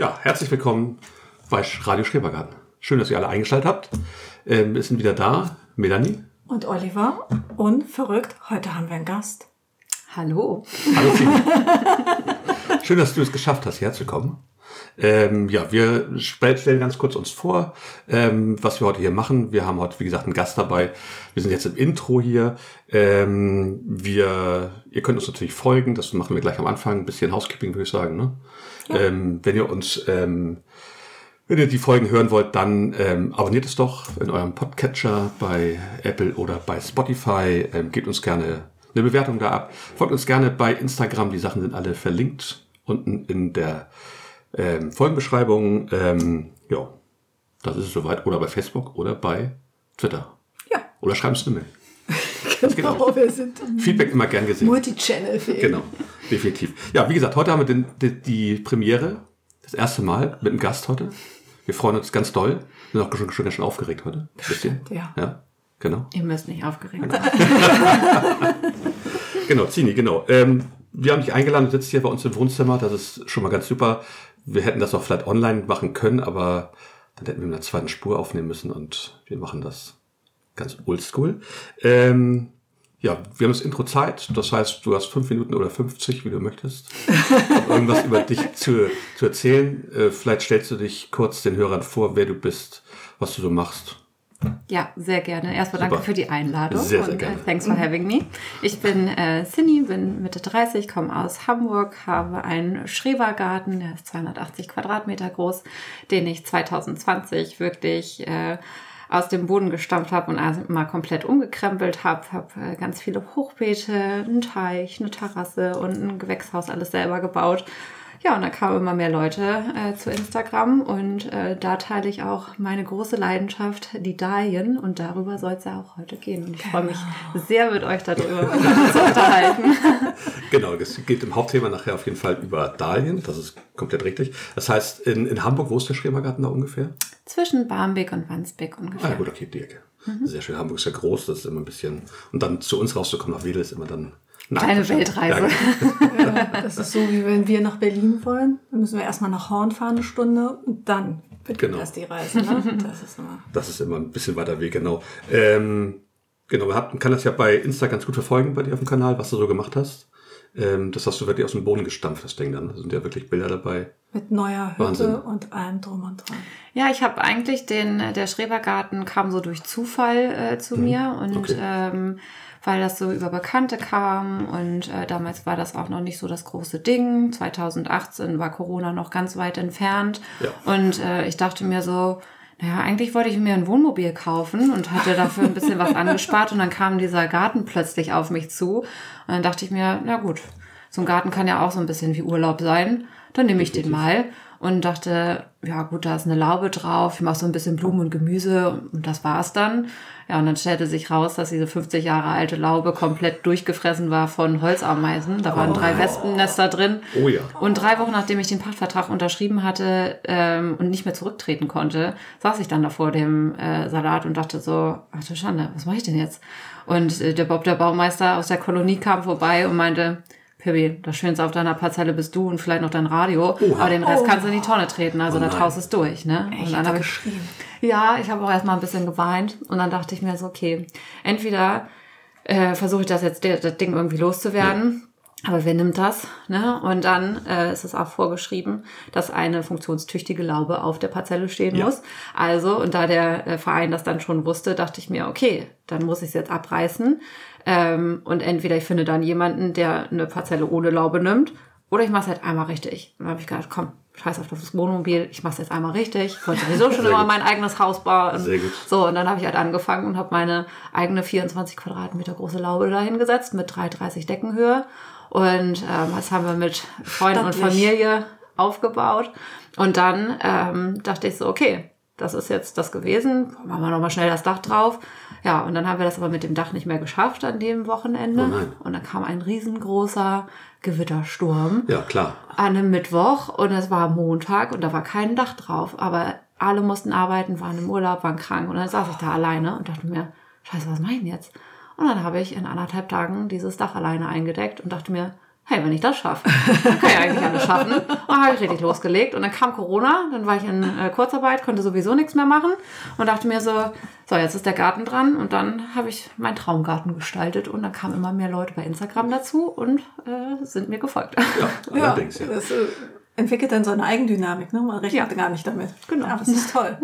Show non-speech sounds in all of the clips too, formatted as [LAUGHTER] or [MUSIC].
Ja, herzlich willkommen bei Radio Schrebergarten. Schön, dass ihr alle eingeschaltet habt. Ähm, wir sind wieder da. Melanie. Und Oliver. Und verrückt, heute haben wir einen Gast. Hallo. Hallo. [LAUGHS] Schön, dass du es geschafft hast, herzukommen. Ähm, ja, wir stellen ganz kurz uns vor, ähm, was wir heute hier machen. Wir haben heute, wie gesagt, einen Gast dabei. Wir sind jetzt im Intro hier. Ähm, wir, ihr könnt uns natürlich folgen. Das machen wir gleich am Anfang. Ein bisschen Housekeeping, würde ich sagen. Ne? Ja. Ähm, wenn ihr uns, ähm, wenn ihr die Folgen hören wollt, dann ähm, abonniert es doch in eurem Podcatcher bei Apple oder bei Spotify. Gebt uns gerne eine Bewertung da ab. Folgt uns gerne bei Instagram. Die Sachen sind alle verlinkt unten in der ähm, Folgenbeschreibung. Ähm, ja, das ist es soweit. Oder bei Facebook oder bei Twitter. Ja. Oder schreiben es eine Mail. [LAUGHS] genau, wir sind Feedback immer gern gesehen. Multichannel-fähig. Genau, definitiv. Ja, wie gesagt, heute haben wir den, die, die Premiere. Das erste Mal mit einem Gast heute. Wir freuen uns ganz doll. Wir sind auch schon, schon ganz schön aufgeregt heute. Bestimmt, ja. Ja, genau. Ihr müsst nicht aufgeregt sein. [LAUGHS] genau, Zini, genau. Ähm, wir haben dich eingeladen, du sitzt hier bei uns im Wohnzimmer. Das ist schon mal ganz super. Wir hätten das auch vielleicht online machen können, aber dann hätten wir mit einer zweiten Spur aufnehmen müssen und wir machen das ganz oldschool. Ähm, ja, wir haben das Intro Zeit. Das heißt, du hast fünf Minuten oder 50, wie du möchtest, [LAUGHS] um irgendwas über dich zu, zu erzählen. Äh, vielleicht stellst du dich kurz den Hörern vor, wer du bist, was du so machst. Ja, sehr gerne. Erstmal danke Super. für die Einladung Sehr, sehr und gerne. äh, thanks for having me. Ich bin äh, Cindy, bin Mitte 30, komme aus Hamburg, habe einen Schrebergarten, der ist 280 Quadratmeter groß, den ich 2020 wirklich äh, aus dem Boden gestampft habe und also mal komplett umgekrempelt habe. Habe äh, ganz viele Hochbeete, einen Teich, eine Terrasse und ein Gewächshaus alles selber gebaut. Ja, und da kamen immer mehr Leute äh, zu Instagram und äh, da teile ich auch meine große Leidenschaft, die Dahlien. Und darüber soll es ja auch heute gehen. Und ich freue mich sehr, mit euch darüber [LAUGHS] zu unterhalten. [LAUGHS] Genau, es geht im Hauptthema nachher auf jeden Fall über Dahlien. Das ist komplett richtig. Das heißt, in, in Hamburg, wo ist der Schrebergarten da ungefähr? Zwischen Barmbek und Wandsbek Ah, ungefähr. ja, gut, okay, die Ecke. Sehr schön. Hamburg ist ja groß, das ist immer ein bisschen. Und dann zu uns rauszukommen nach Wedel ist immer dann Kleine. Weltreise. Ja, das ist so, wie wenn wir nach Berlin wollen. Dann müssen wir erstmal nach Horn fahren eine Stunde und dann beginnt Genau. erst die Reise. Ne? Das ist immer. Das ist immer ein bisschen weiter Weg, genau. Ähm, genau, man kann das ja bei Insta ganz gut verfolgen bei dir auf dem Kanal, was du so gemacht hast. Ähm, das hast du wirklich aus dem Boden gestampft, das Ding dann. Da sind ja wirklich Bilder dabei. Mit neuer Hütte Wahnsinn. und allem drum und dran. Ja, ich habe eigentlich den, der Schrebergarten kam so durch Zufall äh, zu mir und okay. ähm, weil das so über Bekannte kam und äh, damals war das auch noch nicht so das große Ding. 2018 war Corona noch ganz weit entfernt Ja. und äh, ich dachte mir so, naja, eigentlich wollte ich mir ein Wohnmobil kaufen und hatte dafür ein bisschen was [LAUGHS] angespart und dann kam dieser Garten plötzlich auf mich zu. Und dann dachte ich mir, na gut, so ein Garten kann ja auch so ein bisschen wie Urlaub sein, dann nehme ich den mal und dachte, ja gut, da ist eine Laube drauf, ich mache so ein bisschen Blumen und Gemüse und das war's dann. Ja, und dann stellte sich raus, dass diese 50 Jahre alte Laube komplett durchgefressen war von Holzameisen. Da waren drei Wespennester drin. Oh ja. Und drei Wochen nachdem ich den Pachtvertrag unterschrieben hatte ähm, und nicht mehr zurücktreten konnte, saß ich dann da vor dem äh, Salat und dachte so, ach du Schande, was mache ich denn jetzt? Und äh, der Bob, der Baumeister aus der Kolonie, kam vorbei und meinte, Pippi, das Schönste auf deiner Parzelle bist du und vielleicht noch dein Radio, aber den Rest kannst du in die Tonne treten, also Oh da nein. traust es durch, ne? Ich und dann habe ich geschrien. ja, ich habe auch erstmal ein bisschen geweint und dann dachte ich mir so, okay, entweder äh, versuche ich das jetzt, das Ding irgendwie loszuwerden, aber wer nimmt das? Ne? Und dann äh, ist es auch vorgeschrieben, dass eine funktionstüchtige Laube auf der Parzelle stehen Ja. muss. Also, und da der äh, Verein das dann schon wusste, dachte ich mir, okay, dann muss ich es jetzt abreißen. Ähm, und entweder ich finde dann jemanden, der eine Parzelle ohne Laube nimmt, oder ich mache es halt einmal richtig. Und dann habe ich gedacht, komm, scheiß auf das Wohnmobil, ich mache es jetzt einmal richtig. Ich wollte sowieso schon immer gut. mein eigenes Haus bauen. Sehr gut. So, und dann habe ich halt angefangen und habe meine eigene 24 Quadratmeter große Laube dahingesetzt mit 3,30 Deckenhöhe. Und ähm, das haben wir mit Freunden und Stattlich. Familie aufgebaut. Und dann ähm, dachte ich so, okay, das ist jetzt das gewesen. Machen wir nochmal schnell das Dach drauf. Ja, und dann haben wir das aber mit dem Dach nicht mehr geschafft an dem Wochenende. Oh und dann kam ein riesengroßer Gewittersturm Ja, klar. an einem Mittwoch und es war Montag und da war kein Dach drauf, aber alle mussten arbeiten, waren im Urlaub, waren krank und dann saß ich da alleine und dachte mir, scheiße, was mache ich denn jetzt? Und dann habe ich in anderthalb Tagen dieses Dach alleine eingedeckt und dachte mir, hey, wenn ich das schaffe, dann kann ich eigentlich alles schaffen. Und dann habe ich richtig losgelegt. Und dann kam Corona, dann war ich in äh, Kurzarbeit, konnte sowieso nichts mehr machen und dachte mir so, so, jetzt ist der Garten dran. Und dann habe ich meinen Traumgarten gestaltet und dann kamen immer mehr Leute bei Instagram dazu und äh, sind mir gefolgt. Ja, [LAUGHS] allerdings, ja. Das äh, entwickelt dann so eine Eigendynamik, ne? Man rechnet Ja. gar nicht damit. Genau. Ja, das ist toll.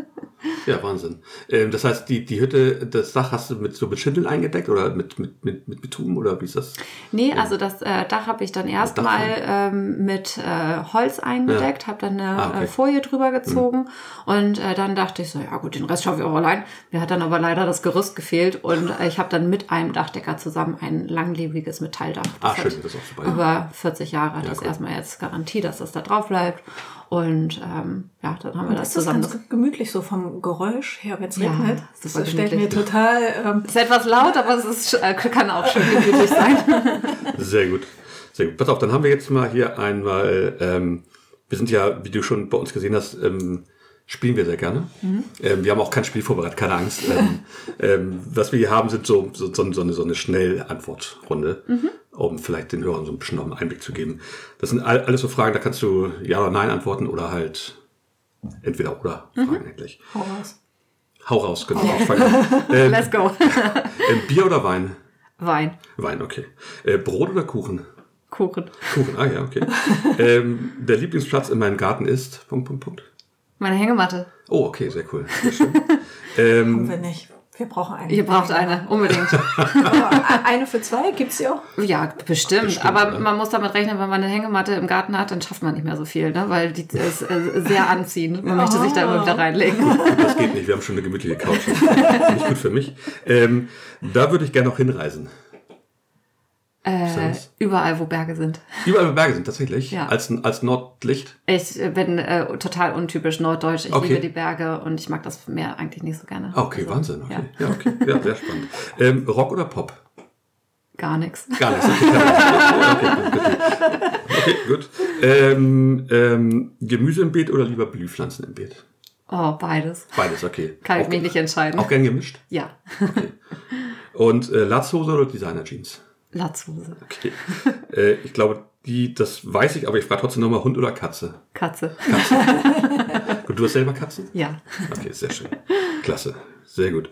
Ja, Wahnsinn. Ähm, das heißt, die, die Hütte, das Dach hast du mit so mit Schindeln eingedeckt oder mit, mit, mit, mit Bitumen oder wie ist das? Nee, also das äh, Dach habe ich dann erstmal ähm, mit äh, Holz eingedeckt, habe dann eine Ah, okay. äh, Folie drüber gezogen und äh, dann dachte ich so, ja gut, den Rest schaffe ich auch allein. Mir hat dann aber leider das Gerüst gefehlt und äh, ich habe dann mit einem Dachdecker zusammen ein langlebiges Metalldach. Ah, Das schön, hat das ist auch super. Über 40 Jahre hat das cool. erstmal jetzt Garantie, dass das da drauf bleibt. Und ähm, ja, dann haben wir das Das ist zusammen. ganz gemütlich so vom Geräusch her, wenn es Ja, regnet. Das stellt mir total. Ähm, ist etwas laut, aber es ist, äh, kann auch schön gemütlich sein. [LAUGHS] Sehr gut. Sehr gut. Pass auf, dann haben wir jetzt mal hier einmal, ähm, wir sind ja, wie du schon bei uns gesehen hast, ähm, spielen wir sehr gerne. Ähm, wir haben auch kein Spiel vorbereitet, keine Angst. ähm, [LAUGHS] ähm, was wir hier haben, sind so, so, so, so eine, so eine Schnellantwortrunde, um vielleicht den Hörern so ein bisschen noch einen Einblick zu geben. Das sind all, alles so Fragen, da kannst du Ja oder Nein antworten oder halt entweder oder Fragen eigentlich. hau raus. Hau raus, genau. Fang an. [LAUGHS] ähm, Let's go. [LAUGHS] ähm, Bier oder Wein? Wein, Wein, okay. Äh, Brot oder Kuchen? Kuchen. Kuchen, ah ja, okay. ähm, der Lieblingsplatz in meinem Garten ist. Punkt, Punkt, Punkt. Meine Hängematte. Oh, okay, sehr cool. Sehr schön. [LAUGHS] ähm, Wenn nicht, wir brauchen eine. Ihr braucht eine, unbedingt. [LAUGHS] Eine für zwei gibt's die auch? Ja, bestimmt. Bestimmt, Aber ja. man muss damit rechnen, wenn man eine Hängematte im Garten hat, dann schafft man nicht mehr so viel, ne? weil die ist äh, sehr anziehend. Man möchte sich da immer wieder reinlegen. [LAUGHS] das geht nicht, wir haben schon eine gemütliche Couch. nicht gut für mich. Ähm, da würde ich gerne noch hinreisen. Äh, überall, wo Berge sind. Überall Berge sind tatsächlich. Ja. Als, als Nordlicht. Ich äh, bin äh, total untypisch norddeutsch. Ich Okay. liebe die Berge und ich mag das Meer eigentlich nicht so gerne. Ah, okay, Also, Wahnsinn. Okay. Ja, Ja. okay. Ja, sehr [LAUGHS] spannend. Ähm, Rock oder Pop? gar nichts. Gar nichts. Okay, okay, gut, okay. Ähm, ähm, Gemüse im Beet oder lieber Blühpflanzen im Beet? Oh, beides. Beides, okay. Kann ich mich nicht entscheiden. Auch gern gemischt? Ja, Und äh, Latzhose oder Designer Jeans? Latzhose. Okay. äh, ich glaube, die, das weiß ich, aber ich frage trotzdem nochmal Hund oder Katze. Katze. Gut, [LAUGHS] du hast selber Katzen? Ja. Okay, sehr schön. Klasse. Sehr gut.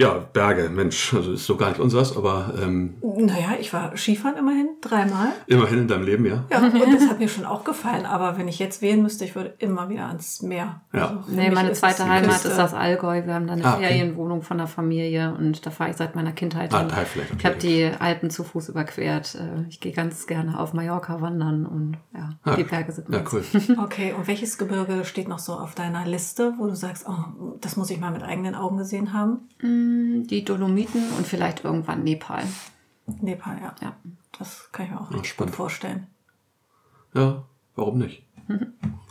Ja, Berge, Mensch, also ist so gar nicht unseres, aber ähm, Naja, ich war Skifahren immerhin dreimal. immerhin in deinem Leben, ja. Ja, und das hat mir schon auch gefallen. Aber wenn ich jetzt wählen müsste, ich würde immer wieder ans Meer. Ja. Also Nee, meine zweite Heimat Küste. ist das Allgäu. Wir haben da eine Ah, okay. Ferienwohnung von der Familie und da fahre ich seit meiner Kindheit Ah, hin. daher vielleicht. Ich habe die Alpen zu Fuß überquert. Äh, Ich gehe ganz gerne auf Mallorca wandern und ja, Ah, die Berge sind Ja, meins. cool. [LAUGHS] Okay, und welches Gebirge steht noch so auf deiner Liste, wo du sagst, oh, das muss ich mal mit eigenen Augen gesehen haben? Die Dolomiten und vielleicht irgendwann Nepal. Nepal, ja. Ja. Das kann ich mir auch richtig gut spannend. vorstellen. Ja, warum nicht?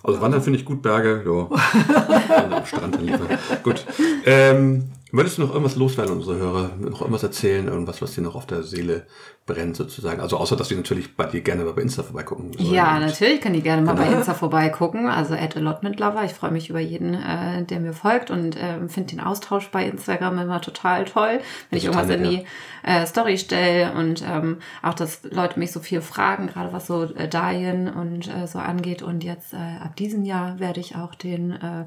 Also Wandern finde ich gut, Berge, ja. Wandern [LAUGHS] am Strand dann lieber. Gut. Ähm, würdest du noch irgendwas loswerden, unsere Hörer? Noch irgendwas erzählen? Irgendwas, was dir noch auf der Seele brennt, sozusagen? Also außer, dass die natürlich bei dir gerne mal bei Insta vorbeigucken sollen. Ja, natürlich kann die gerne mal bei Genau. Insta vorbeigucken. Also at allotmentlover. Ich freue mich über jeden, äh, der mir folgt und ähm, finde den Austausch bei Instagram immer total toll, wenn ich irgendwas in nett, die äh, Story stelle und ähm, auch, dass Leute mich so viel fragen, gerade was so äh, Dayen und äh, so angeht. Und jetzt äh, ab diesem Jahr werde ich auch den äh,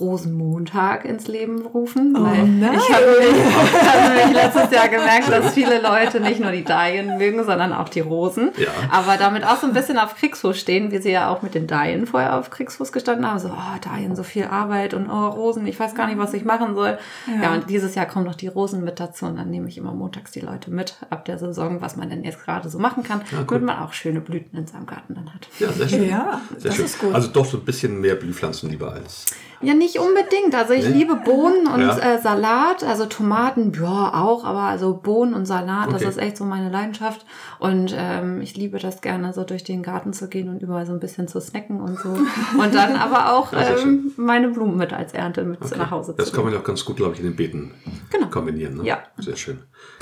Rosenmontag ins Leben rufen. Oh weil nein. Ich habe nämlich, hab nämlich letztes Jahr gemerkt, dass viele Leute nicht nur die Dayen mögen, sondern auch die Rosen. Ja. Aber damit auch so ein bisschen auf Kriegsfuß stehen, wie sie ja auch mit den Dayen vorher auf Kriegsfuß gestanden haben. So, oh, Dayen, so viel Arbeit und oh, Rosen, ich weiß gar nicht, was ich machen soll. Ja. Ja. und dieses Jahr kommen noch die Rosen mit dazu und dann nehme ich immer montags die Leute mit ab der Saison, was man denn jetzt gerade so machen kann, cool. damit man auch schöne Blüten in seinem Garten dann hat. Ja, sehr schön. Ja, sehr das schön. ist gut. Also doch so ein bisschen mehr Blühpflanzen lieber als. Ja, nicht unbedingt. Also ich Nee? liebe Bohnen und Ja. äh, Salat, also Tomaten, ja auch, aber also Bohnen und Salat, das Okay. ist echt so meine Leidenschaft. Und ähm, ich liebe das gerne, so durch den Garten zu gehen und überall so ein bisschen zu snacken und so. Und dann aber auch [LAUGHS] ähm, meine Blumen mit als Ernte mit Okay. nach Hause Das zu kann nehmen. man ja auch ganz gut, glaube ich, in den Beeten Genau. kombinieren. Ne? Ja. Sehr schön.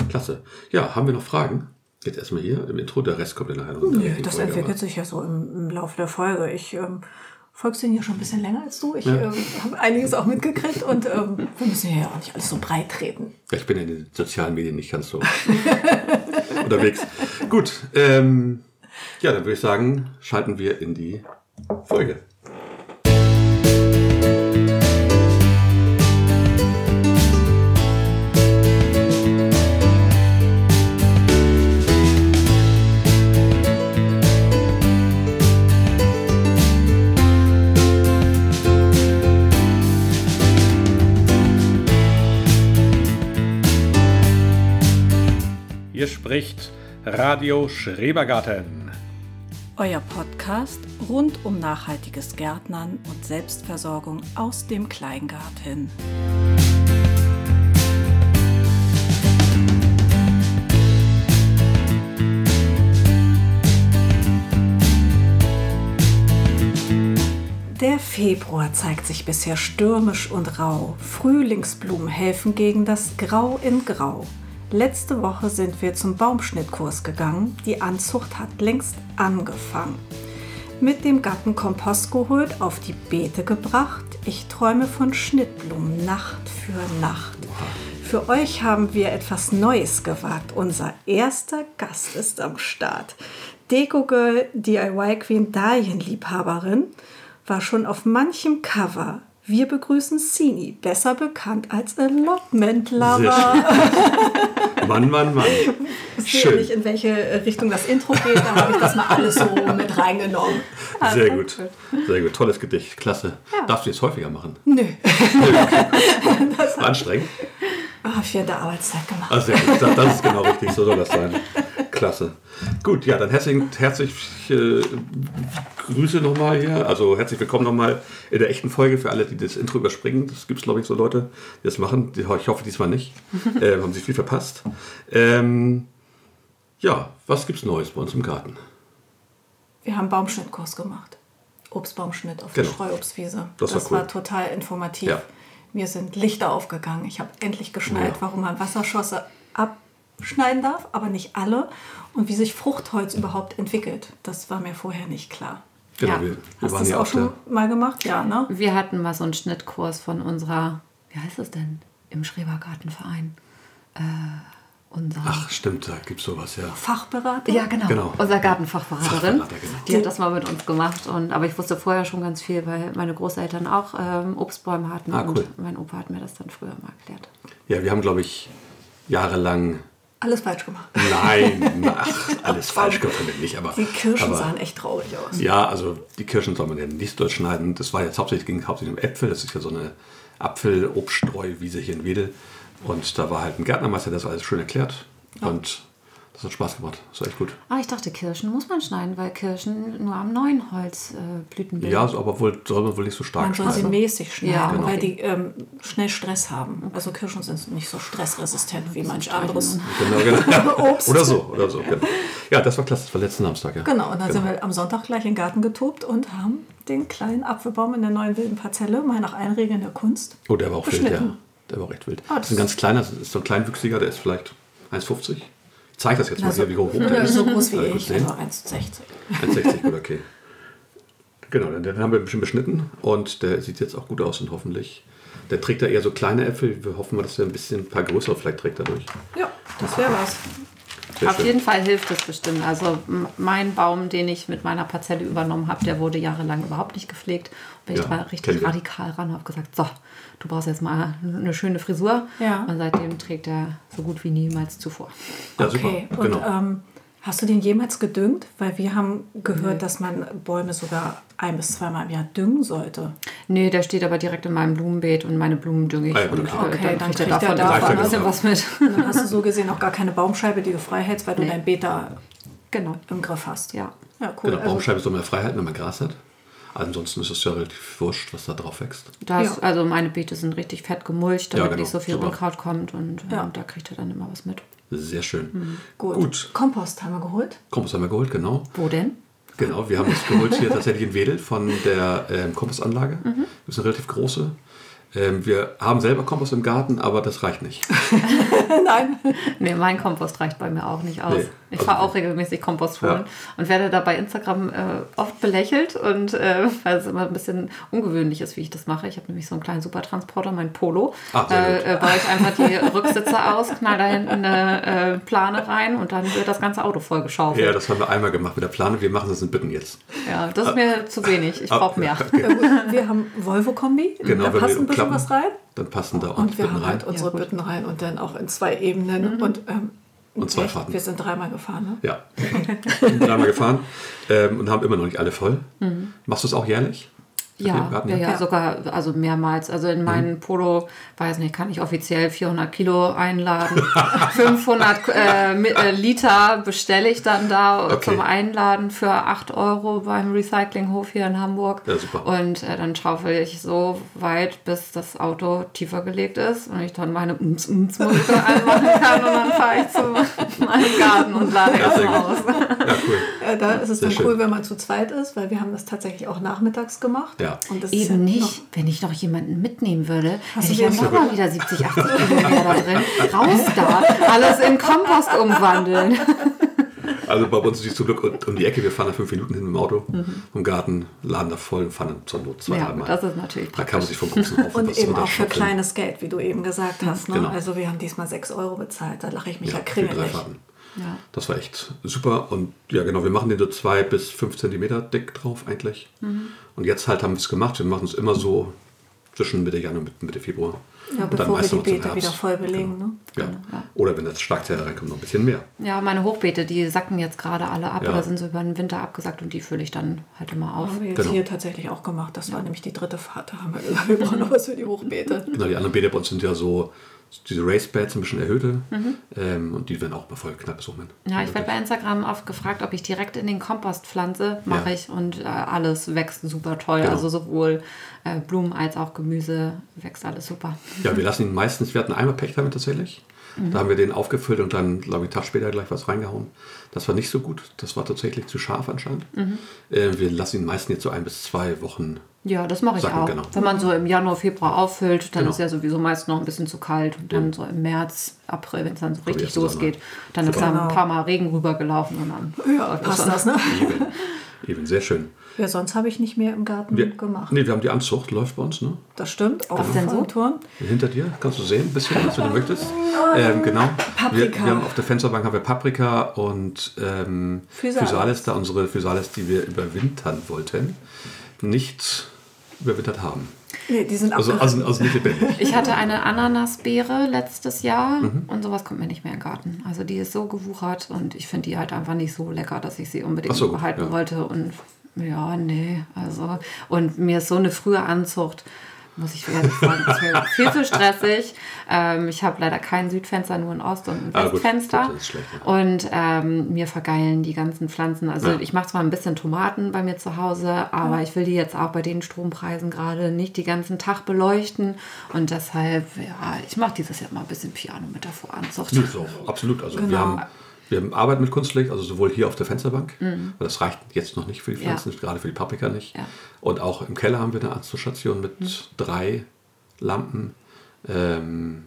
Klasse. Ja, haben wir noch Fragen? Jetzt erstmal hier im Intro, der Rest kommt in der Nö, richtigen das Folge, entwickelt aber- sich ja so im, im Laufe der Folge. Ich ähm, folgst den ja schon ein bisschen länger als du. Ich Ja. ähm, habe einiges auch mitgekriegt und ähm, wir müssen ja auch nicht alles so breit treten. Ja, Ich bin in den sozialen Medien nicht ganz so [LAUGHS] unterwegs. Gut, ähm, Ja, dann würde ich sagen, schalten wir in die Folge. Hier spricht Radio Schrebergarten. Euer Podcast rund um nachhaltiges Gärtnern und Selbstversorgung aus dem Kleingarten. Der Februar zeigt sich bisher stürmisch und rau. Frühlingsblumen helfen gegen das Grau in Grau. Letzte Woche sind wir zum Baumschnittkurs gegangen. Die Anzucht hat längst angefangen. Mit dem Gatten Kompost geholt, auf die Beete gebracht. Ich träume von Schnittblumen Nacht für Nacht. Für euch haben wir etwas Neues gewagt. Unser erster Gast ist am Start. Deco Girl DIY Queen Dahlienliebhaberin war schon auf manchem Cover. Wir begrüßen Sini, besser bekannt als Allotment Lover. [LAUGHS] Mann, Mann, Mann. Ich sehe nicht, in welche Richtung das Intro geht, da habe ich das mal alles so mit reingenommen. Sehr gut. Sehr gut. Tolles Gedicht. Klasse. Darfst du jetzt häufiger machen? Nö, War [LAUGHS] anstrengend? habe ich der Arbeitszeit gemacht. Ah. Das das ist genau richtig. So soll das sein. Klasse. Gut, ja, dann herzlich, herzlich äh, Grüße nochmal hier. Also herzlich willkommen nochmal in der echten Folge für alle, die das Intro überspringen. Das gibt es, glaube ich, so Leute, die das machen. Ich hoffe diesmal nicht. [LAUGHS] Ähm, haben sie viel verpasst. Ähm, ja, was gibt's Neues bei uns im Garten? Wir haben Baumschnittkurs gemacht. Obstbaumschnitt auf Genau. der Streuobstwiese. Das war cool. total informativ. Ja. Mir sind Lichter aufgegangen. Ich habe endlich geschnallt, Ja. warum man Wasserschosse abschneiden darf, aber nicht alle. Und wie sich Fruchtholz überhaupt entwickelt. Das war mir vorher nicht klar. Genau, Ja. wir, wir Hast du waren das ja auch schon mal gemacht? Ja, ne? Wir hatten mal so einen Schnittkurs von unserer, wie heißt es denn? Im Schrebergartenverein. Äh, unser. Ach, stimmt, da gibt's sowas, ja. Fachberater? Ja, genau. Genau. Unser Gartenfachberaterin. Fachberater, genau. Die hat das mal mit uns gemacht. Und, aber ich wusste vorher schon ganz viel, weil meine Großeltern auch ähm, Obstbäume hatten. Ah, cool. Und mein Opa hat mir das dann früher mal erklärt. Ja, wir haben, glaube ich, jahrelang. Alles falsch gemacht. Nein, [LAUGHS] ach, alles falsch wir nicht, aber. Die Kirschen aber, sahen echt traurig aus. Ja, also die Kirschen soll man ja nicht durchschneiden. Das war jetzt hauptsächlich ging hauptsächlich um Äpfel. Das ist ja so eine Apfel-Obststreuwiese hier in Wedel. Und da war halt ein Gärtnermeister, der das alles schön erklärt. Und das hat Spaß gemacht. Das war echt gut. Ah, ich dachte, Kirschen muss man schneiden, weil Kirschen nur am neuen Holz äh, Blüten bilden. Ja, aber wohl, soll man wohl nicht so stark Man soll sie schneiden. mäßig schneiden, Ja, genau. weil die ähm, schnell Stress haben. Also Kirschen sind nicht so stressresistent wie manch anderes. Genau, [LAUGHS] genau. [LAUGHS] Obst. Oder so, oder so. Genau. Ja, das war klasse. Das war letzten Samstag, ja. Genau, und dann sind wir am Sonntag gleich in den Garten getobt und haben den kleinen Apfelbaum in der neuen wilden Parzelle, mal nach allen Regeln der Kunst. Oh, der war auch wild, ja. Der war auch echt wild. Ah, das ist ein ganz kleiner, das ist so ein kleinwüchsiger, der ist vielleicht 1,50. Ich zeige das jetzt mal Also, hier, wie hoch [LAUGHS] der ist. so groß wie gut ich, sehen. also 1,60. 1,60 gut, okay. Genau, den, haben wir ein bisschen beschnitten und der sieht jetzt auch gut aus und hoffentlich. Der trägt da eher so kleine Äpfel. Wir hoffen mal, dass er ein bisschen ein paar größere vielleicht trägt dadurch. Ja, das wäre was. Sehr Auf schön. jeden Fall hilft es bestimmt. Also mein Baum, den ich mit meiner Parzelle übernommen habe, der wurde jahrelang überhaupt nicht gepflegt. Bin Ja, ich kennen richtig radikal ran und habe gesagt, so, du brauchst jetzt mal eine schöne Frisur. Ja. Und seitdem trägt er so gut wie niemals zuvor. Ja, Okay, super. und Genau. ähm, hast du den jemals gedüngt? Weil wir haben gehört, dass man Bäume sogar ein- bis zweimal im Jahr düngen sollte. Nee, der steht aber direkt in meinem Blumenbeet und meine Blumen dünge ich. Ah ja, und okay. äh, Okay, dann dann kriegt er kriegt er davon ein was. bisschen was mit. Und [LAUGHS] dann hast du so gesehen auch gar keine Baumscheibe, die du frei hältst, weil du Nee. dein Beet da genau. im Griff hast. Ja. Ja, cool. genau, Also, Baumscheibe soll man frei halten, wenn man Gras hat. Ansonsten ist es ja relativ wurscht, was da drauf wächst. Da ist, Ja. Also meine Beete sind richtig fett gemulcht, damit Ja, genau. nicht so viel Super. Unkraut kommt und äh, Ja. da kriegt er dann immer was mit. Sehr schön. gut. gut. Kompost haben wir geholt. Kompost haben wir geholt, genau. Wo denn? Genau, wir haben das geholt hier [LAUGHS] tatsächlich in Wedel von der ähm, Kompostanlage. Das ist eine relativ große. Ähm, wir haben selber Kompost im Garten, aber das reicht nicht. [LAUGHS] [LAUGHS] Nein. Nee, mein Kompost reicht bei mir auch nicht aus. Nee, ich also fahre auch regelmäßig Kompost holen Ja. und werde da bei Instagram äh, oft belächelt und äh, weil es immer ein bisschen ungewöhnlich ist, wie ich das mache. Ich habe nämlich so einen kleinen Supertransporter, mein Polo. Ah, sehr äh, äh, baue ich einfach die Rücksitze aus, knall da hinten eine äh, Plane rein und dann wird das ganze Auto voll geschaufelt. Ja, das haben wir einmal gemacht mit der Plane. Wir machen das in Bitten jetzt. Ja, das ist mir zu wenig. Ich Ah, brauche mehr. Gut, wir haben Volvo-Kombi, [LAUGHS] Genau, da passt ein bisschen was rein. Dann passen da Und ordentlich wir Bitten haben rein. halt unsere Ja, gut. Bütten rein und dann auch in zwei Ebenen. Und, ähm, Und zwei echt, Fahrten. Wir sind dreimal gefahren. Ne? Ja, sind [LAUGHS] dreimal gefahren ähm, und haben immer noch nicht alle voll. Machst du es auch jährlich? Ja, Garten? ja, ja, Ja. sogar also mehrmals. Also in meinen Polo, weiß nicht, kann ich offiziell 400 Kilo einladen. [LAUGHS] 500 äh, äh, Liter bestelle ich dann da Okay. zum Einladen für 8 Euro beim Recyclinghof hier in Hamburg. Ja, super. Und äh, dann schaufel ich so weit, bis das Auto tiefer gelegt ist und ich dann meine ums ums [LAUGHS] Musik anmachen kann und dann fahre ich zu [LAUGHS] meinem Garten und lade Ja, sehr erstmal gut. aus. Ja, cool. Äh, da ist es Sehr dann schön. cool, wenn man zu zweit ist, weil wir haben das tatsächlich auch nachmittags gemacht. Ja. Und das ist Eben ja nicht, wenn ich noch jemanden mitnehmen würde, hätte ich ja den- noch mal wieder 70, 80 Kilometer da drin. Raus da, alles in Kompost umwandeln. [LAUGHS] Also bei uns ist es zum Glück um- die Ecke. Wir fahren da fünf Minuten hin mit dem Auto im Garten, laden da voll und fahren dann zur Not zwei, Ja, dreimal. das ist natürlich Da kann man sich vom Großen auf Und eben auch für kleines Geld, wie du eben gesagt hast. Ne? Genau. Also wir haben diesmal 6 Euro bezahlt. Da lache ich mich ja, Ja, für Ja. Das war echt super. Und ja, genau, wir machen den so zwei bis fünf Zentimeter dick drauf eigentlich. Mhm. Und jetzt halt haben wir es gemacht. Wir machen es immer so zwischen Mitte Januar und Mitte Februar. Ja, Und dann bevor wir die Beete wieder voll belegen. Ne? Ja. Oder wenn das Schlagzeilen reinkommt, noch ein bisschen mehr. Ja, meine Hochbeete, die sacken jetzt gerade alle ab Ja. oder sind so über den Winter abgesackt und die fülle ich dann halt immer auf. Haben wir jetzt Genau. hier tatsächlich auch gemacht. Das war nämlich die dritte Fahrt. Da haben wir gesagt, wir brauchen noch [LAUGHS] was für die Hochbeete. Genau, die anderen Bäder bei uns sind ja so, diese Race Beds ein bisschen erhöhte. Mhm. Ähm, und die werden auch mal voll knapp hin. Ja, ich werde bei Instagram oft gefragt, ob ich direkt in den Kompost pflanze. Mache Ja. ich und äh, alles wächst super toll. Genau. Also sowohl äh, Blumen als auch Gemüse wächst alles super. Ja, wir [LAUGHS] lassen ihn meistens, wir hatten einmal Pech damit tatsächlich. Mhm. Da haben wir den aufgefüllt und dann, glaube ich, einen Tag später gleich was reingehauen. Das war nicht so gut. Das war tatsächlich zu scharf anscheinend. Mhm. Äh, wir lassen ihn meistens jetzt so ein bis zwei Wochen. Ja, das mache ich Sacken, auch. genau. Wenn man so im Januar, Februar auffüllt, dann Genau. ist ja sowieso meist noch ein bisschen zu kalt. Und dann so im März, April, wenn es dann so richtig losgeht, dann ist da Genau. ein paar Mal Regen rübergelaufen und dann Ja, passt das, ne? Eben, eben sehr schön. Ja, sonst habe ich nicht mehr im Garten Wir, gemacht. nee, wir haben die Anzucht, läuft bei uns, ne? Das stimmt. Denn so? Turn. Hinter dir kannst du sehen, ein bisschen, was wenn du [LAUGHS] möchtest. Ähm, genau. Paprika. Wir, wir haben auf der Fensterbank haben wir Paprika und ähm, Physalis. Physalis, da unsere Physalis, die wir überwintern wollten, nicht überwintert haben. Nee, die sind Also, also, also nicht lebendig. Ich hatte eine Ananasbeere letztes Jahr Mhm. und sowas kommt mir nicht mehr in den Garten. Also die ist so gewuchert und ich finde die halt einfach nicht so lecker, dass ich sie unbedingt so, behalten ja. wollte. Und ja, nee, also und mir ist so eine frühe Anzucht, muss ich ehrlich sagen, ist mir viel zu stressig. Ähm, ich habe leider kein Südfenster, nur ein Ost- und ein Ah, gut, Westfenster. gut, ist schlecht, ja. Und ähm, mir vergeilen die ganzen Pflanzen. Also Ja. ich mache zwar ein bisschen Tomaten bei mir zu Hause, aber ich will die jetzt auch bei den Strompreisen gerade nicht den ganzen Tag beleuchten. Und deshalb, ja, ich mache dieses Jahr mal ein bisschen Piano mit der Voranzucht. Nee, so, absolut. Also wir, Genau. haben, wir haben Arbeit mit Kunstlicht, also sowohl hier auf der Fensterbank, weil das reicht jetzt noch nicht für die Pflanzen, Ja. gerade für die Paprika nicht. Ja. Und auch im Keller haben wir eine Arztstation mit drei Lampen. Ähm,